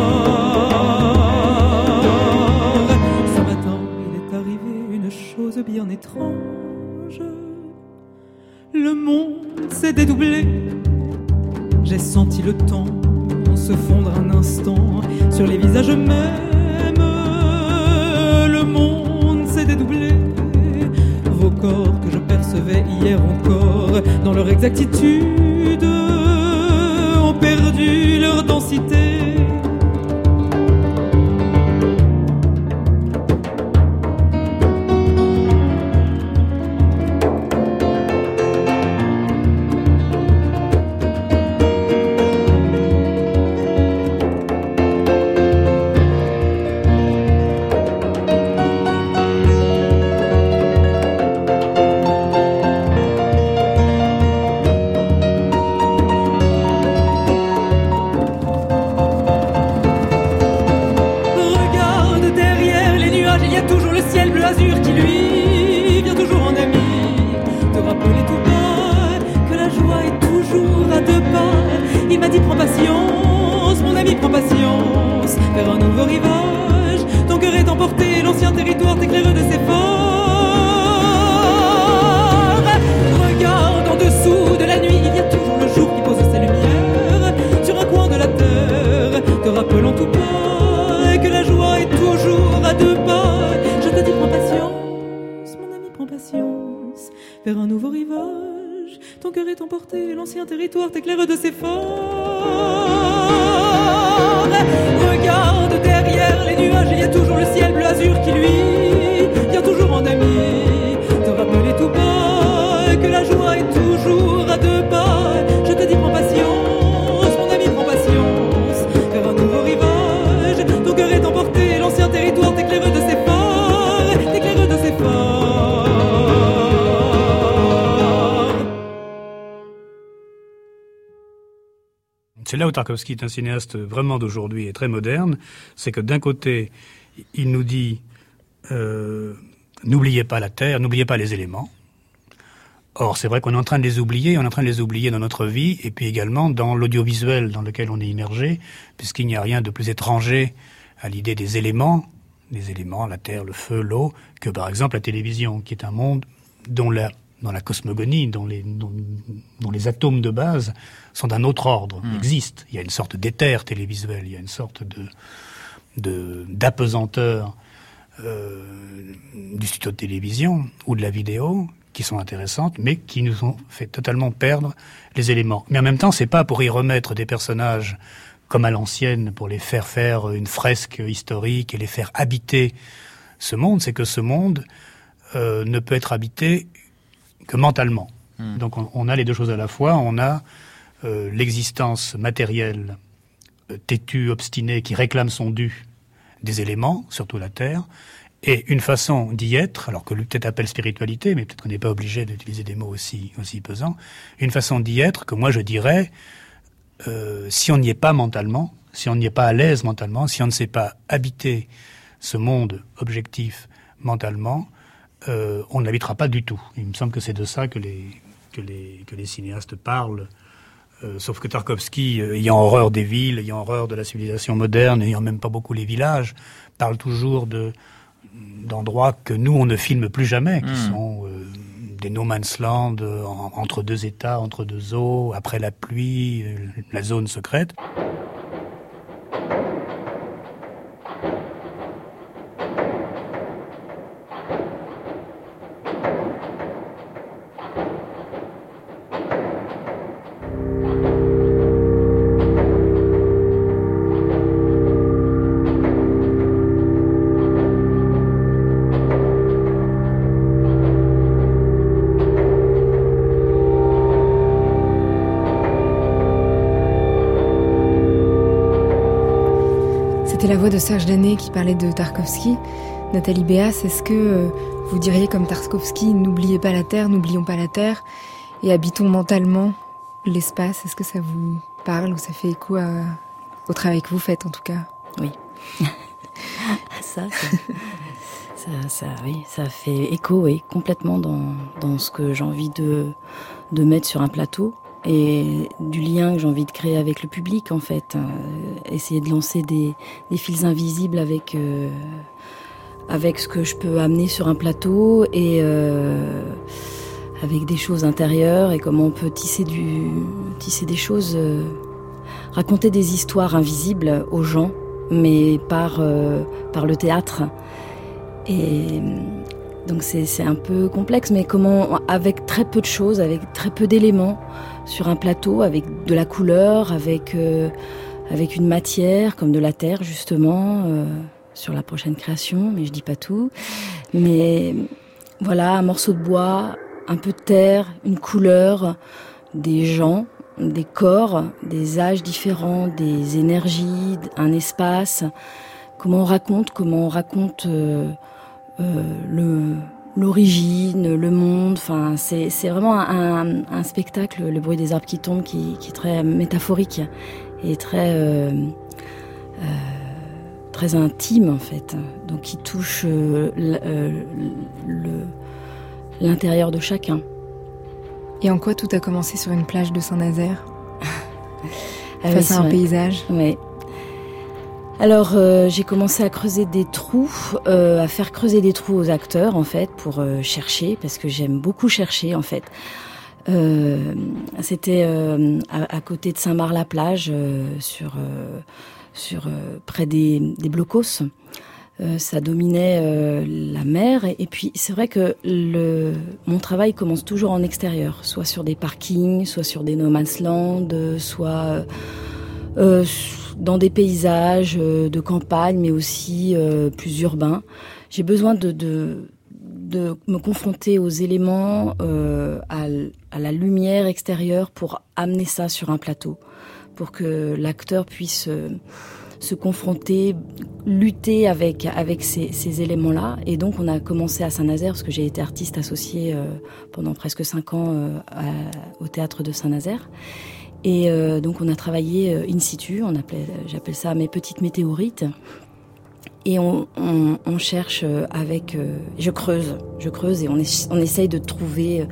Speaker 8: S'est dédoublé. J'ai senti le temps se fondre un instant sur les visages mêmes. Le monde s'est dédoublé. Vos corps que je percevais hier encore dans leur exactitude ont perdu leur densité. que la joie est toujours à deux pas. Je te dis, prends patience, mon ami, prends patience. Vers un nouveau rivage, ton cœur est emporté, l'ancien territoire t'éclaire de ses phares, t'éclaire de ses phares.
Speaker 9: C'est là où Tarkovsky est un cinéaste vraiment d'aujourd'hui et très moderne. C'est que d'un côté, il nous dit. Euh, n'oubliez pas la terre, n'oubliez pas les éléments. Or, c'est vrai qu'on est en train de les oublier, on est en train de les oublier dans notre vie, et puis également dans l'audiovisuel dans lequel on est immergé, puisqu'il n'y a rien de plus étranger à l'idée des éléments, des éléments, la terre, le feu, l'eau, que par exemple la télévision, qui est un monde dont la, dans la cosmogonie, dont les, dont, les atomes de base sont d'un autre ordre, hmm. existent. Il y a une sorte d'éther télévisuel, il y a une sorte de d'apesanteur euh, du studio de télévision ou de la vidéo qui sont intéressantes, mais qui nous ont fait totalement perdre les éléments. Mais en même temps, c'est pas pour y remettre des personnages comme à l'ancienne, pour les faire faire une fresque historique et les faire habiter ce monde, c'est que ce monde euh, ne peut être habité que mentalement. Hmm. Donc on, a les deux choses à la fois. On a euh, l'existence matérielle euh, têtue, obstinée, qui réclame son dû des éléments, surtout la terre, et une façon d'y être, alors que lui peut-être appelle spiritualité, mais peut-être qu'on n'est pas obligé d'utiliser des mots aussi, pesants, une façon d'y être que moi je dirais, euh, si on n'y est pas mentalement, si on n'y est pas à l'aise mentalement, si on ne sait pas habiter ce monde objectif mentalement, euh, on ne l'habitera pas du tout. Il me semble que c'est de ça que les cinéastes parlent. Euh, sauf que Tarkovsky, ayant horreur des villes, ayant horreur de la civilisation moderne, ayant même pas beaucoup les villages, parle toujours de, d'endroits que nous, on ne filme plus jamais, qui hmm. sont euh, des no man's land, euh, entre deux États, entre deux eaux, après la pluie, euh, la zone secrète.
Speaker 1: De Serge Danet qui parlait de Tarkovsky. Nathalie Béas, est-ce que euh, vous diriez comme Tarkovsky, n'oubliez pas la Terre, n'oublions pas la Terre, et habitons mentalement l'espace? Est-ce que ça vous parle ou ça fait écho au travail que vous faites en tout cas?
Speaker 2: Oui. [laughs] ça, ça, ça, oui, ça fait écho, oui, complètement dans, dans ce que j'ai envie de, de mettre sur un plateau et du lien que j'ai envie de créer avec le public en fait. Euh, essayer de lancer des, fils invisibles avec, euh, avec ce que je peux amener sur un plateau et euh, avec des choses intérieures et comment on peut tisser, du, tisser des choses, raconter des histoires invisibles aux gens, mais par, par le théâtre. Et donc c'est un peu complexe, mais comment, avec très peu de choses, avec très peu d'éléments, sur un plateau avec de la couleur, avec, euh, avec une matière comme de la terre justement, euh, sur la prochaine création, mais je dis pas tout. Mais voilà, un morceau de bois, un peu de terre, une couleur, des gens, des corps, des âges différents, des énergies, un espace. Comment on raconte, comment on raconte euh, le l'origine, le monde. Enfin, c'est, vraiment un, spectacle, le bruit des arbres qui tombent, qui, est très métaphorique et très euh, euh, très intime en fait. Donc, qui touche euh, l'intérieur de chacun.
Speaker 1: Et en quoi tout a commencé sur une plage de Saint-Nazaire face à un paysage
Speaker 2: Oui, alors euh, j'ai commencé à creuser des trous, euh, à faire creuser des trous aux acteurs en fait pour euh, chercher parce que j'aime beaucoup chercher en fait. C'était à, côté de Saint-Marc-la-Plage sur sur près des, blocos. ça dominait la mer et, puis c'est vrai que mon travail commence toujours en extérieur, soit sur des parkings, soit sur des no man's land, soit dans des paysages euh, de campagne, mais aussi euh, plus urbains. J'ai besoin de, de, me confronter aux éléments, euh, à, la lumière extérieure pour amener ça sur un plateau, pour que l'acteur puisse se confronter, lutter avec avec ces éléments-là. Et donc on a commencé à Saint-Nazaire parce que j'ai été artiste associée pendant presque cinq ans au théâtre de Saint-Nazaire. Et donc on a travaillé in situ, on appelait, j'appelle ça mes petites météorites. Et on, cherche avec, je creuse, je creuse et on, on essaye de trouver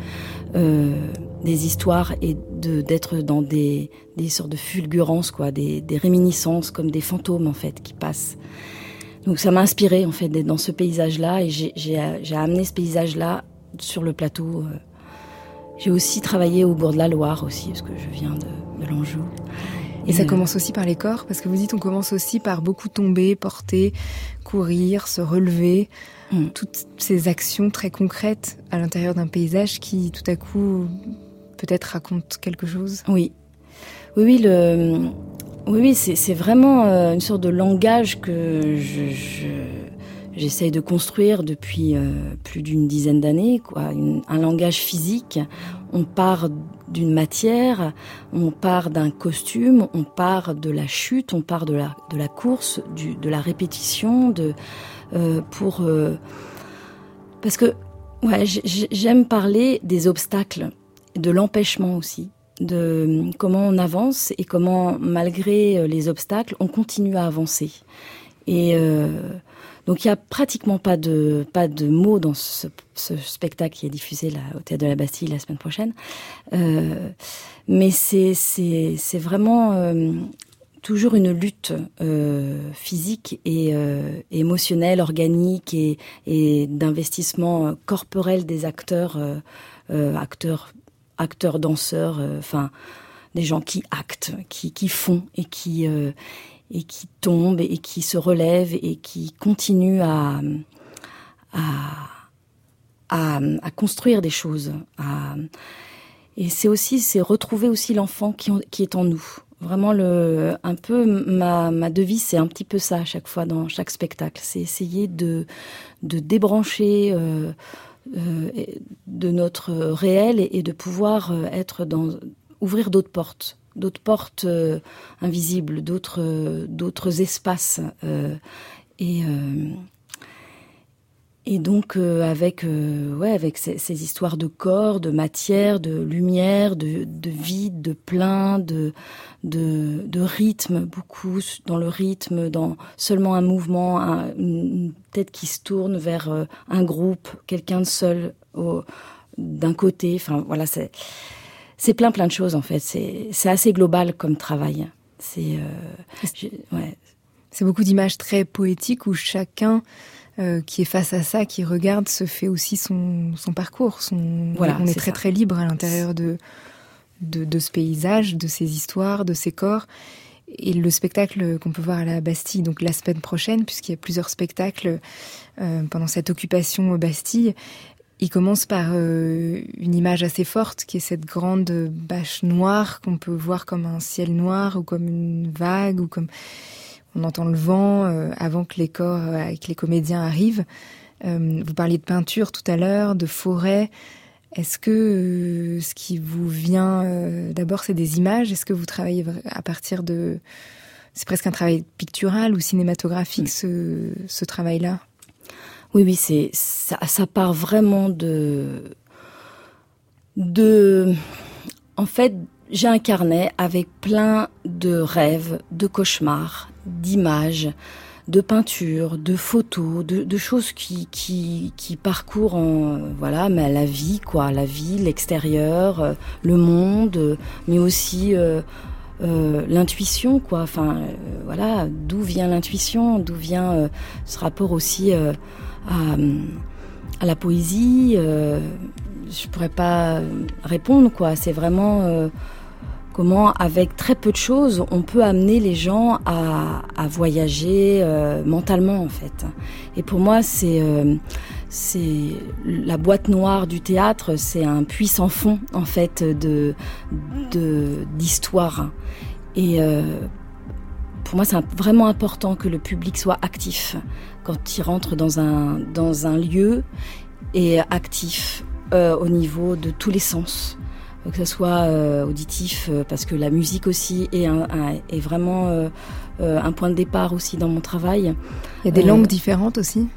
Speaker 2: des histoires et d'être dans des, des sortes de fulgurances, quoi, des, des réminiscences comme des fantômes en fait qui passent. Donc ça m'a inspiré en fait d'être dans ce paysage-là et j'ai amené ce paysage-là sur le plateau. Euh. J'ai aussi travaillé au bord de la Loire aussi parce que je viens de, de l'Anjou.
Speaker 1: Et, ça commence aussi par les corps parce que vous dites on commence aussi par beaucoup tomber, porter, courir, se relever. Mm. Toutes ces actions très concrètes à l'intérieur d'un paysage qui tout à coup peut-être raconte quelque chose.
Speaker 2: Oui, oui, oui, le, oui, oui c'est vraiment euh, une sorte de langage que je, j'essaye de construire depuis euh, plus d'une dizaine d'années, quoi. un langage physique. On part d'une matière, on part d'un costume, on part de la chute, on part de la, course, de la répétition, de, euh, pour, parce que ouais, j'aime parler des obstacles, de l'empêchement aussi de comment on avance et comment, malgré euh, les obstacles, on continue à avancer. Et euh, donc il y a pratiquement pas de pas de mots dans ce, spectacle qui est diffusé au théâtre de la Bastille la semaine prochaine. Euh, mais c'est vraiment euh, toujours une lutte euh, physique et émotionnelle, organique et, et d'investissement corporel des acteurs, acteurs acteurs, danseurs, enfin des gens qui actent, qui, qui font et qui et qui tombent et qui se relèvent et qui continuent à à, à, construire des choses. Et c'est aussi c'est retrouver aussi l'enfant qui, qui est en nous. Vraiment le un peu ma, ma devise c'est un petit peu ça à chaque fois dans chaque spectacle, c'est essayer de de débrancher euh, euh, de notre réel et, de pouvoir euh, être dans ouvrir d'autres portes d'autres portes euh, invisibles d'autres d'autres espaces et et donc avec ces, histoires de corps, de matière, de lumière, de, de vide, de plein, de rythme, beaucoup dans le rythme, dans seulement un mouvement, une tête qui se tourne vers euh, un groupe, quelqu'un de seul d'un côté. Enfin voilà, c'est c'est plein plein de choses en fait. C'est assez global comme travail. C'est euh, ouais.
Speaker 1: Beaucoup d'images très poétiques où chacun euh, qui est face à ça, qui regarde, se fait aussi son, son parcours. Son... Voilà, on est, très très libre à l'intérieur de, de, ce paysage, de ces histoires, de ces corps. Et le spectacle qu'on peut voir à la Bastille, donc la semaine prochaine, puisqu'il y a plusieurs spectacles euh, pendant cette occupation Bastille, il commence par euh, une image assez forte, qui est cette grande bâche noire qu'on peut voir comme un ciel noir ou comme une vague ou comme on entend le vent euh, avant que les corps, avec les comédiens arrivent. vous parliez de peinture tout à l'heure, de forêt. Est-ce que euh, ce qui vous vient euh, d'abord, c'est des images? Est-ce que vous travaillez à partir de... C'est presque un travail pictural ou cinématographique, ce, ce travail-là?
Speaker 2: Oui, oui, c'est ça, ça part vraiment de... En fait, j'ai un carnet avec plein de rêves, de cauchemars, d'images, de peinture, de photos, de, choses qui, qui, qui parcourent en, voilà, la vie, quoi, la vie, l'extérieur, euh, le monde, mais aussi euh, euh, l'intuition, quoi. Enfin, voilà, d'où vient l'intuition, d'où vient ce rapport aussi à, la poésie. je pourrais pas répondre, quoi. C'est vraiment comment avec très peu de choses on peut amener les gens à, voyager euh, mentalement en fait. Et pour moi c'est euh, c'est la boîte noire du théâtre, c'est un puissant fond en fait de d'histoire. Et euh, pour moi c'est vraiment important que le public soit actif quand il rentre dans un dans un lieu et actif au niveau de tous les sens que ce soit euh, auditif, euh, parce que la musique aussi est, un, est vraiment euh, un point de départ aussi dans mon travail.
Speaker 1: Il y a des langues différentes aussi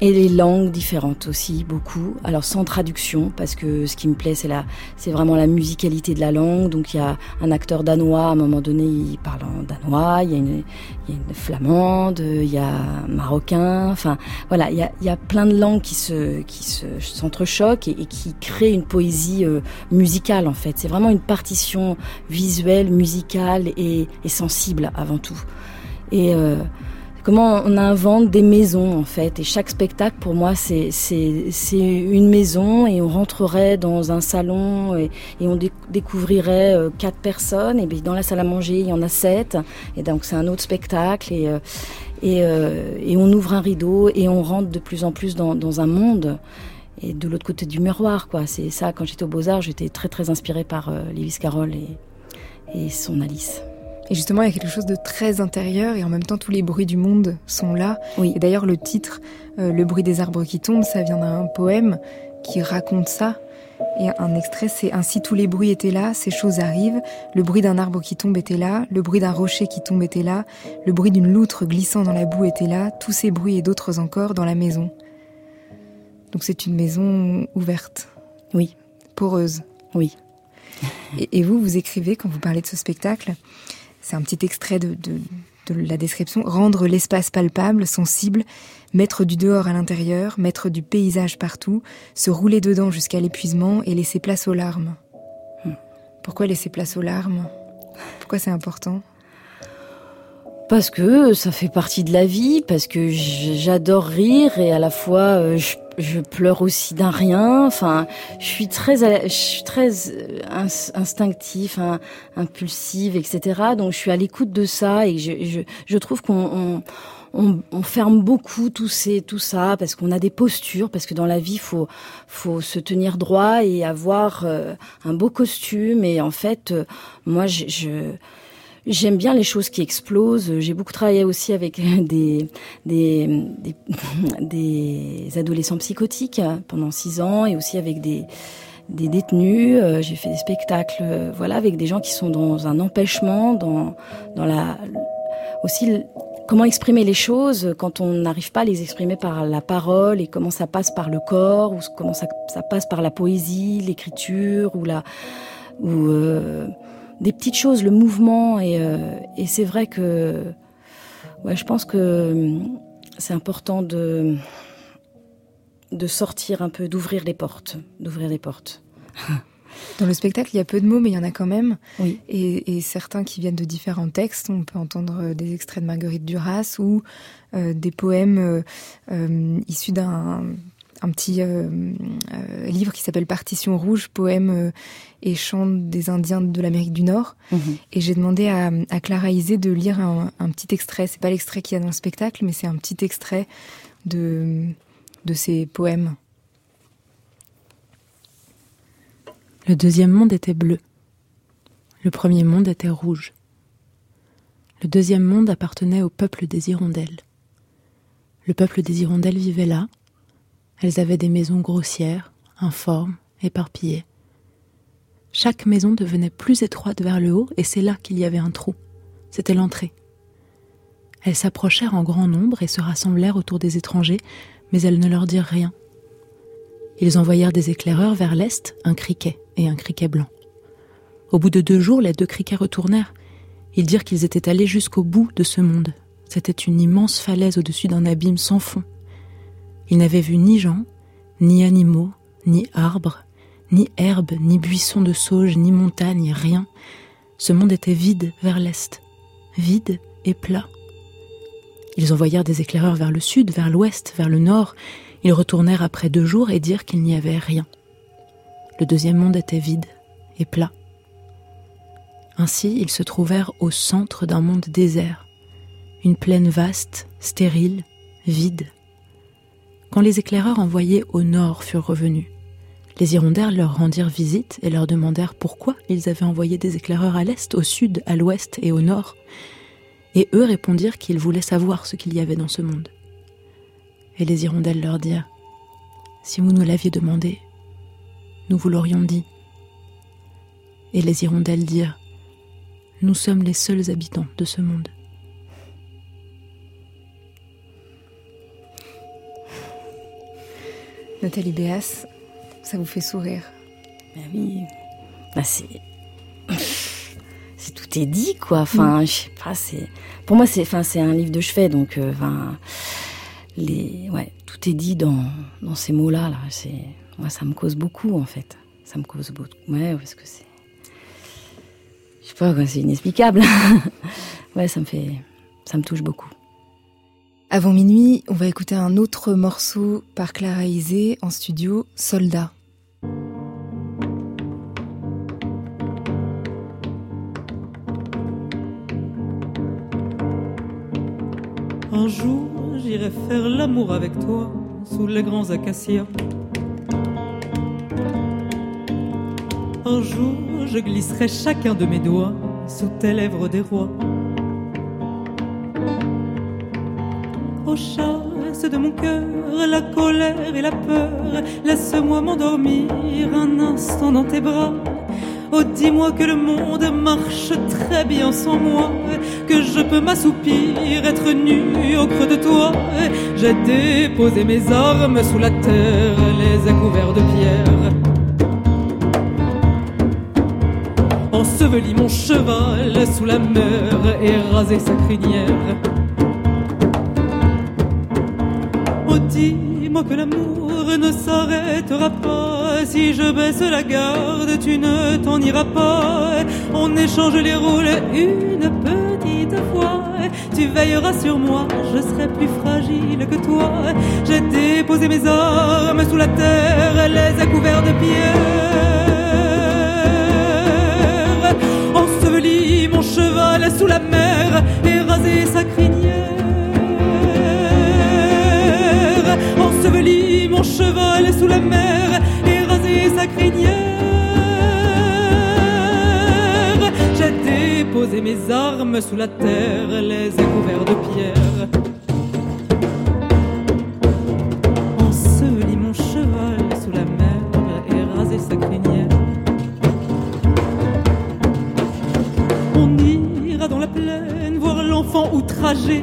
Speaker 2: et les langues différentes aussi, beaucoup. Alors sans traduction, parce que ce qui me plaît, c'est la, c'est vraiment la musicalité de la langue. Donc il y a un acteur danois, à un moment donné, il parle en danois, il y a une, il y a une flamande, il y a un marocain. Enfin, voilà, il y a, il y a plein de langues qui se, qui se s'entrechoquent et, qui créent une poésie euh, musicale en fait. C'est vraiment une partition visuelle, musicale et, et sensible avant tout. Et euh, comment on invente des maisons en fait. Et chaque spectacle pour moi c'est une maison et on rentrerait dans un salon et, on découvrirait euh, quatre personnes et bien dans la salle à manger il y en a sept et donc c'est un autre spectacle et euh, et, euh, et, on ouvre un rideau et on rentre de plus en plus dans, dans un monde et de l'autre côté du miroir quoi. C'est ça quand j'étais au Beaux Arts j'étais très très inspirée par euh, Lewis Carroll et, et son Alice.
Speaker 1: Et justement, il y a quelque chose de très intérieur et en même temps, tous les bruits du monde sont là.
Speaker 2: Oui.
Speaker 1: Et d'ailleurs, le titre, euh, Le bruit des arbres qui tombent, ça vient d'un poème qui raconte ça. Et un extrait, c'est Ainsi tous les bruits étaient là, ces choses arrivent. Le bruit d'un arbre qui tombe était là, le bruit d'un rocher qui tombe était là, le bruit d'une loutre glissant dans la boue était là, tous ces bruits et d'autres encore dans la maison. Donc c'est une maison ouverte.
Speaker 2: Oui.
Speaker 1: Poreuse.
Speaker 2: Oui.
Speaker 1: Et, et vous, vous écrivez quand vous parlez de ce spectacle c'est un petit extrait de, de, de la description, rendre l'espace palpable, sensible, mettre du dehors à l'intérieur, mettre du paysage partout, se rouler dedans jusqu'à l'épuisement et laisser place aux larmes. Pourquoi laisser place aux larmes? Pourquoi c'est important?
Speaker 2: Parce que ça fait partie de la vie, parce que j'adore rire et à la fois euh, je, je pleure aussi d'un rien. Enfin, je suis très, je suis très euh, instinctif, hein, impulsive, etc. Donc je suis à l'écoute de ça et je, je, je trouve qu'on on, on, ferme beaucoup tout, ces, tout ça parce qu'on a des postures, parce que dans la vie, faut, faut se tenir droit et avoir euh, un beau costume. Et en fait, euh, moi, je, je J'aime bien les choses qui explosent. J'ai beaucoup travaillé aussi avec des, [laughs] des, adolescents psychotiques pendant six ans et aussi avec des, détenus. J'ai fait des spectacles, voilà, avec des gens qui sont dans un empêchement, dans, dans la, aussi comment exprimer les choses quand on n'arrive pas à les exprimer par la parole et comment ça passe par le corps ou comment ça, passe par la poésie, l'écriture ou la, ou euh, des petites choses, le mouvement. Et, euh, et c'est vrai que ouais, je pense que c'est important de, de sortir un peu, d'ouvrir les portes, d'ouvrir les portes. [laughs]
Speaker 1: Dans le spectacle, il y a peu de mots, mais il y en a quand même.
Speaker 2: Oui.
Speaker 1: Et, et certains qui viennent de différents textes. On peut entendre des extraits de Marguerite Duras ou euh, des poèmes euh, euh, issus d'un un petit euh, euh, livre qui s'appelle Partition rouge, poème euh, et chant des Indiens de l'Amérique du Nord.
Speaker 2: Mm
Speaker 1: -hmm. Et j'ai demandé à, à, Clara Isé de lire un, un petit extrait. C'est pas l'extrait qu'il y a dans le spectacle, mais c'est un petit extrait de, de ces poèmes.
Speaker 4: Le deuxième monde était bleu. Le premier monde était rouge. Le deuxième monde appartenait au peuple des hirondelles. Le peuple des hirondelles vivait là. Elles avaient des maisons grossières, informes, éparpillées. Chaque maison devenait plus étroite vers le haut et c'est là qu'il y avait un trou. C'était l'entrée. Elles s'approchèrent en grand nombre et se rassemblèrent autour des étrangers, mais elles ne leur dirent rien. Ils envoyèrent des éclaireurs vers l'est, un criquet et un criquet blanc. Au bout de deux jours, les deux criquets retournèrent. Ils dirent qu'ils étaient allés jusqu'au bout de ce monde. C'était une immense falaise au-dessus d'un abîme sans fond. Ils n'avaient vu ni gens, ni animaux, ni arbres, ni herbes, ni buissons de sauge, ni montagnes, rien. Ce monde était vide vers l'est, vide et plat. Ils envoyèrent des éclaireurs vers le sud, vers l'ouest, vers le nord. Ils retournèrent après deux jours et dirent qu'il n'y avait rien. Le deuxième monde était vide et plat. Ainsi, ils se trouvèrent au centre d'un monde désert, une plaine vaste, stérile, vide. Quand les éclaireurs envoyés au nord furent revenus, les hirondelles leur rendirent visite et leur demandèrent pourquoi ils avaient envoyé des éclaireurs à l'est, au sud, à l'ouest et au nord. Et eux répondirent qu'ils voulaient savoir ce qu'il y avait dans ce monde. Et les hirondelles leur dirent Si vous nous l'aviez demandé, nous vous l'aurions dit. Et les hirondelles dirent Nous sommes les seuls habitants de ce monde.
Speaker 1: Nathalie Béas, ça vous fait sourire
Speaker 2: Ben oui, bah c'est... [laughs] c'est tout est dit quoi. Enfin, mm. je sais pas, c'est pour moi c'est enfin c'est un livre de chevet donc euh, enfin les ouais, tout est dit dans dans ces mots-là là, c'est moi ça me cause beaucoup en fait. Ça me cause beaucoup. Ouais, parce que c'est je sais pas, c'est inexplicable. [laughs] ouais, ça me fait ça me touche beaucoup.
Speaker 1: Avant minuit, on va écouter un autre morceau par Clara Isé en studio, Soldat.
Speaker 8: Un jour, j'irai faire l'amour avec toi sous les grands acacias. Un jour, je glisserai chacun de mes doigts sous tes lèvres des rois. Chasse de mon cœur, la colère et la peur, laisse-moi m'endormir un instant dans tes bras. Oh, dis-moi que le monde marche très bien sans moi, que je peux m'assoupir, être nu au creux de toi. J'ai déposé mes armes sous la terre, les ai couverts de pierre. Enseveli mon cheval sous la mer et rasé sa crinière. Dis-moi que l'amour ne s'arrêtera pas. Si je baisse la garde, tu ne t'en iras pas. On échange les rôles une petite fois. Tu veilleras sur moi, je serai plus fragile que toi. J'ai déposé mes armes sous la terre, les ai couverts de pierre. Enseveli mon cheval sous la mer et rasé sa crinière. Enseveli mon cheval sous la mer et sa crinière. J'ai déposé mes armes sous la terre, les ai couverts de pierre. Enseveli mon cheval sous la mer et rasé sa crinière. On ira dans la plaine voir l'enfant outragé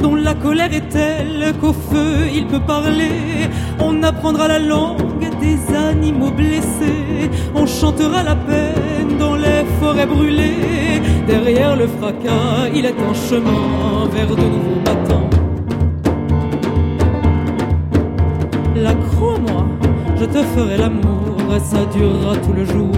Speaker 8: dont la colère est telle qu'au feu il peut parler. On apprendra la langue des animaux blessés, on chantera la peine dans les forêts brûlées. Derrière le fracas, il est un chemin vers de nouveaux matins. La crois-moi, je te ferai l'amour, ça durera tout le jour.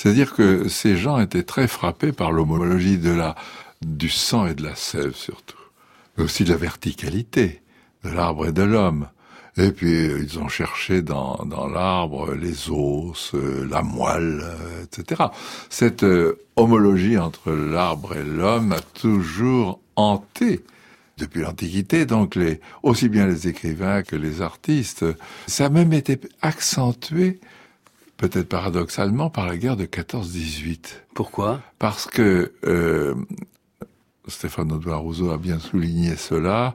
Speaker 10: C'est-à-dire que ces gens étaient très frappés par l'homologie de la, du sang et de la sève surtout, mais aussi de la verticalité de l'arbre et de l'homme. Et puis ils ont cherché dans, dans l'arbre les os, euh, la moelle, euh, etc. Cette euh, homologie entre l'arbre et l'homme a toujours hanté depuis l'Antiquité, donc les, aussi bien les écrivains que les artistes. Ça a même été accentué, peut-être paradoxalement, par la guerre de 14-18.
Speaker 11: Pourquoi?
Speaker 10: Parce que euh, Stéphane Audouin Rousseau a bien souligné cela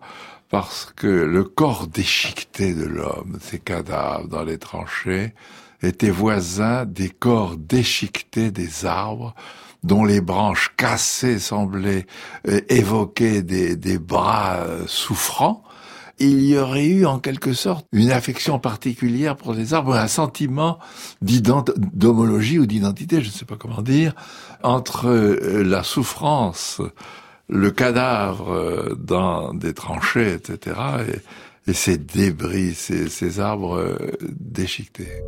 Speaker 10: parce que le corps déchiqueté de l'homme, ses cadavres dans les tranchées, étaient voisins des corps déchiquetés des arbres, dont les branches cassées semblaient euh, évoquer des, des bras euh, souffrants, il y aurait eu en quelque sorte une affection particulière pour les arbres, un sentiment d'homologie ou d'identité, je ne sais pas comment dire, entre euh, la souffrance le cadavre euh, dans des tranchées, etc. Et, ces débris, ces, arbres euh, déchiquetés.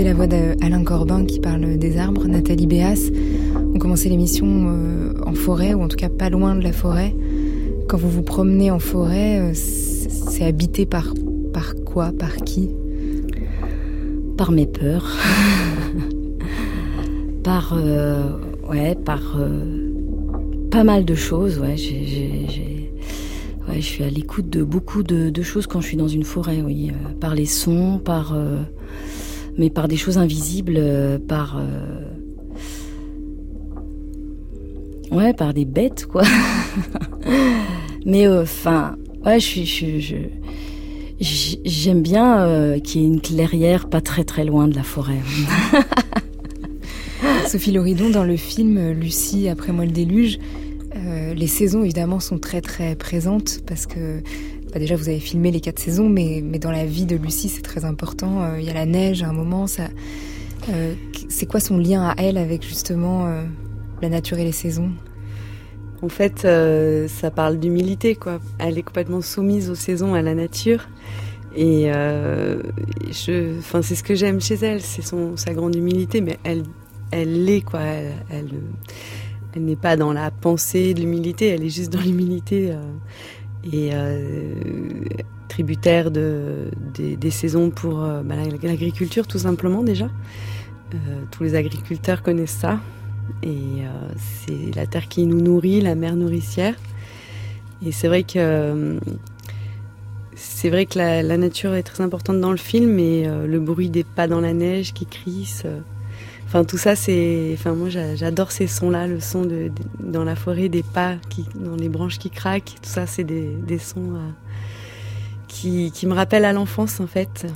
Speaker 1: C'était la voix d'Alain Corbin qui parle des arbres, Nathalie Béas. On commençait l'émission euh, en forêt, ou en tout cas pas loin de la forêt. Quand vous vous promenez en forêt, euh, c'est habité par, quoi Par qui?
Speaker 2: Par mes peurs. [laughs] par. Euh, ouais, par. pas mal de choses, ouais je suis à l'écoute de beaucoup de, choses quand je suis dans une forêt, oui. par les sons, par. Mais par des choses invisibles, par Ouais, par des bêtes, quoi. [laughs] Mais euh, enfin, ouais, je suis, j'aime bien euh, qu'il y ait une clairière pas très très loin de la forêt. [laughs]
Speaker 1: Sophie Loridon, dans le film Lucie après moi le déluge, euh, les saisons évidemment sont très très présentes parce que bah, déjà vous avez filmé les quatre saisons, mais, dans la vie de Lucie c'est très important. Il y a la neige à un moment, ça. c'est quoi son lien à elle avec justement la nature et les saisons?
Speaker 3: En fait, euh, ça parle d'humilité, quoi. Elle est complètement soumise aux saisons, à la nature. Et euh, je, c'est ce que j'aime chez elle, c'est sa grande humilité, mais elle, elle l'est, quoi. Elle, elle, n'est pas dans la pensée de l'humilité, elle est juste dans l'humilité euh, et tributaire de, des, saisons pour bah, l'agriculture, tout simplement déjà. tous les agriculteurs connaissent ça. Et euh, c'est la terre qui nous nourrit, la mer nourricière. Et c'est vrai que c'est vrai que la, nature est très importante dans le film, et euh, le bruit des pas dans la neige qui crissent. Euh, enfin, tout ça, c'est. Enfin, moi, j'adore ces sons-là, le son de, dans la forêt des pas, qui, dans les branches qui craquent. Tout ça, c'est des, sons qui, qui me rappellent à l'enfance, en fait.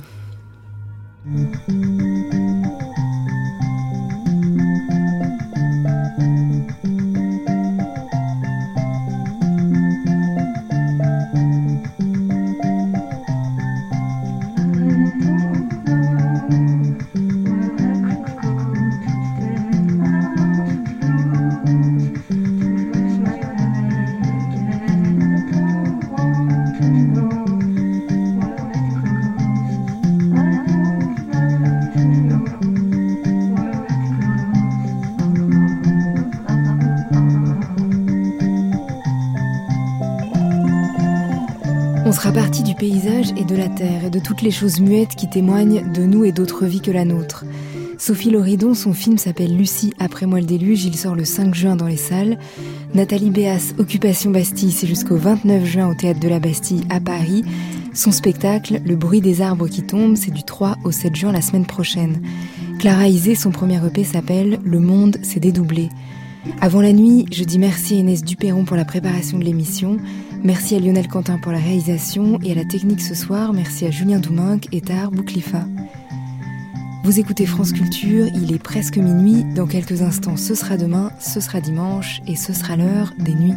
Speaker 1: Et de la terre et de toutes les choses muettes qui témoignent de nous et d'autres vies que la nôtre. Sophie Loridon, son film s'appelle Lucie après moi le déluge, il sort le 5 juin dans les salles. Nathalie Béas, Occupation Bastille, c'est jusqu'au 29 juin au théâtre de la Bastille à Paris. Son spectacle, Le bruit des arbres qui tombent, c'est du 3 au 7 juin la semaine prochaine. Clara Isé, son premier EP s'appelle Le monde s'est dédoublé. Avant la nuit, je dis merci à Inès Duperron pour la préparation de l'émission. Merci à Lionel Quentin pour la réalisation et à la technique ce soir. Merci à Julien Douminc et Tar Bouklifa. Vous écoutez France Culture, il est presque minuit. Dans quelques instants, ce sera demain, ce sera dimanche et ce sera l'heure des nuits.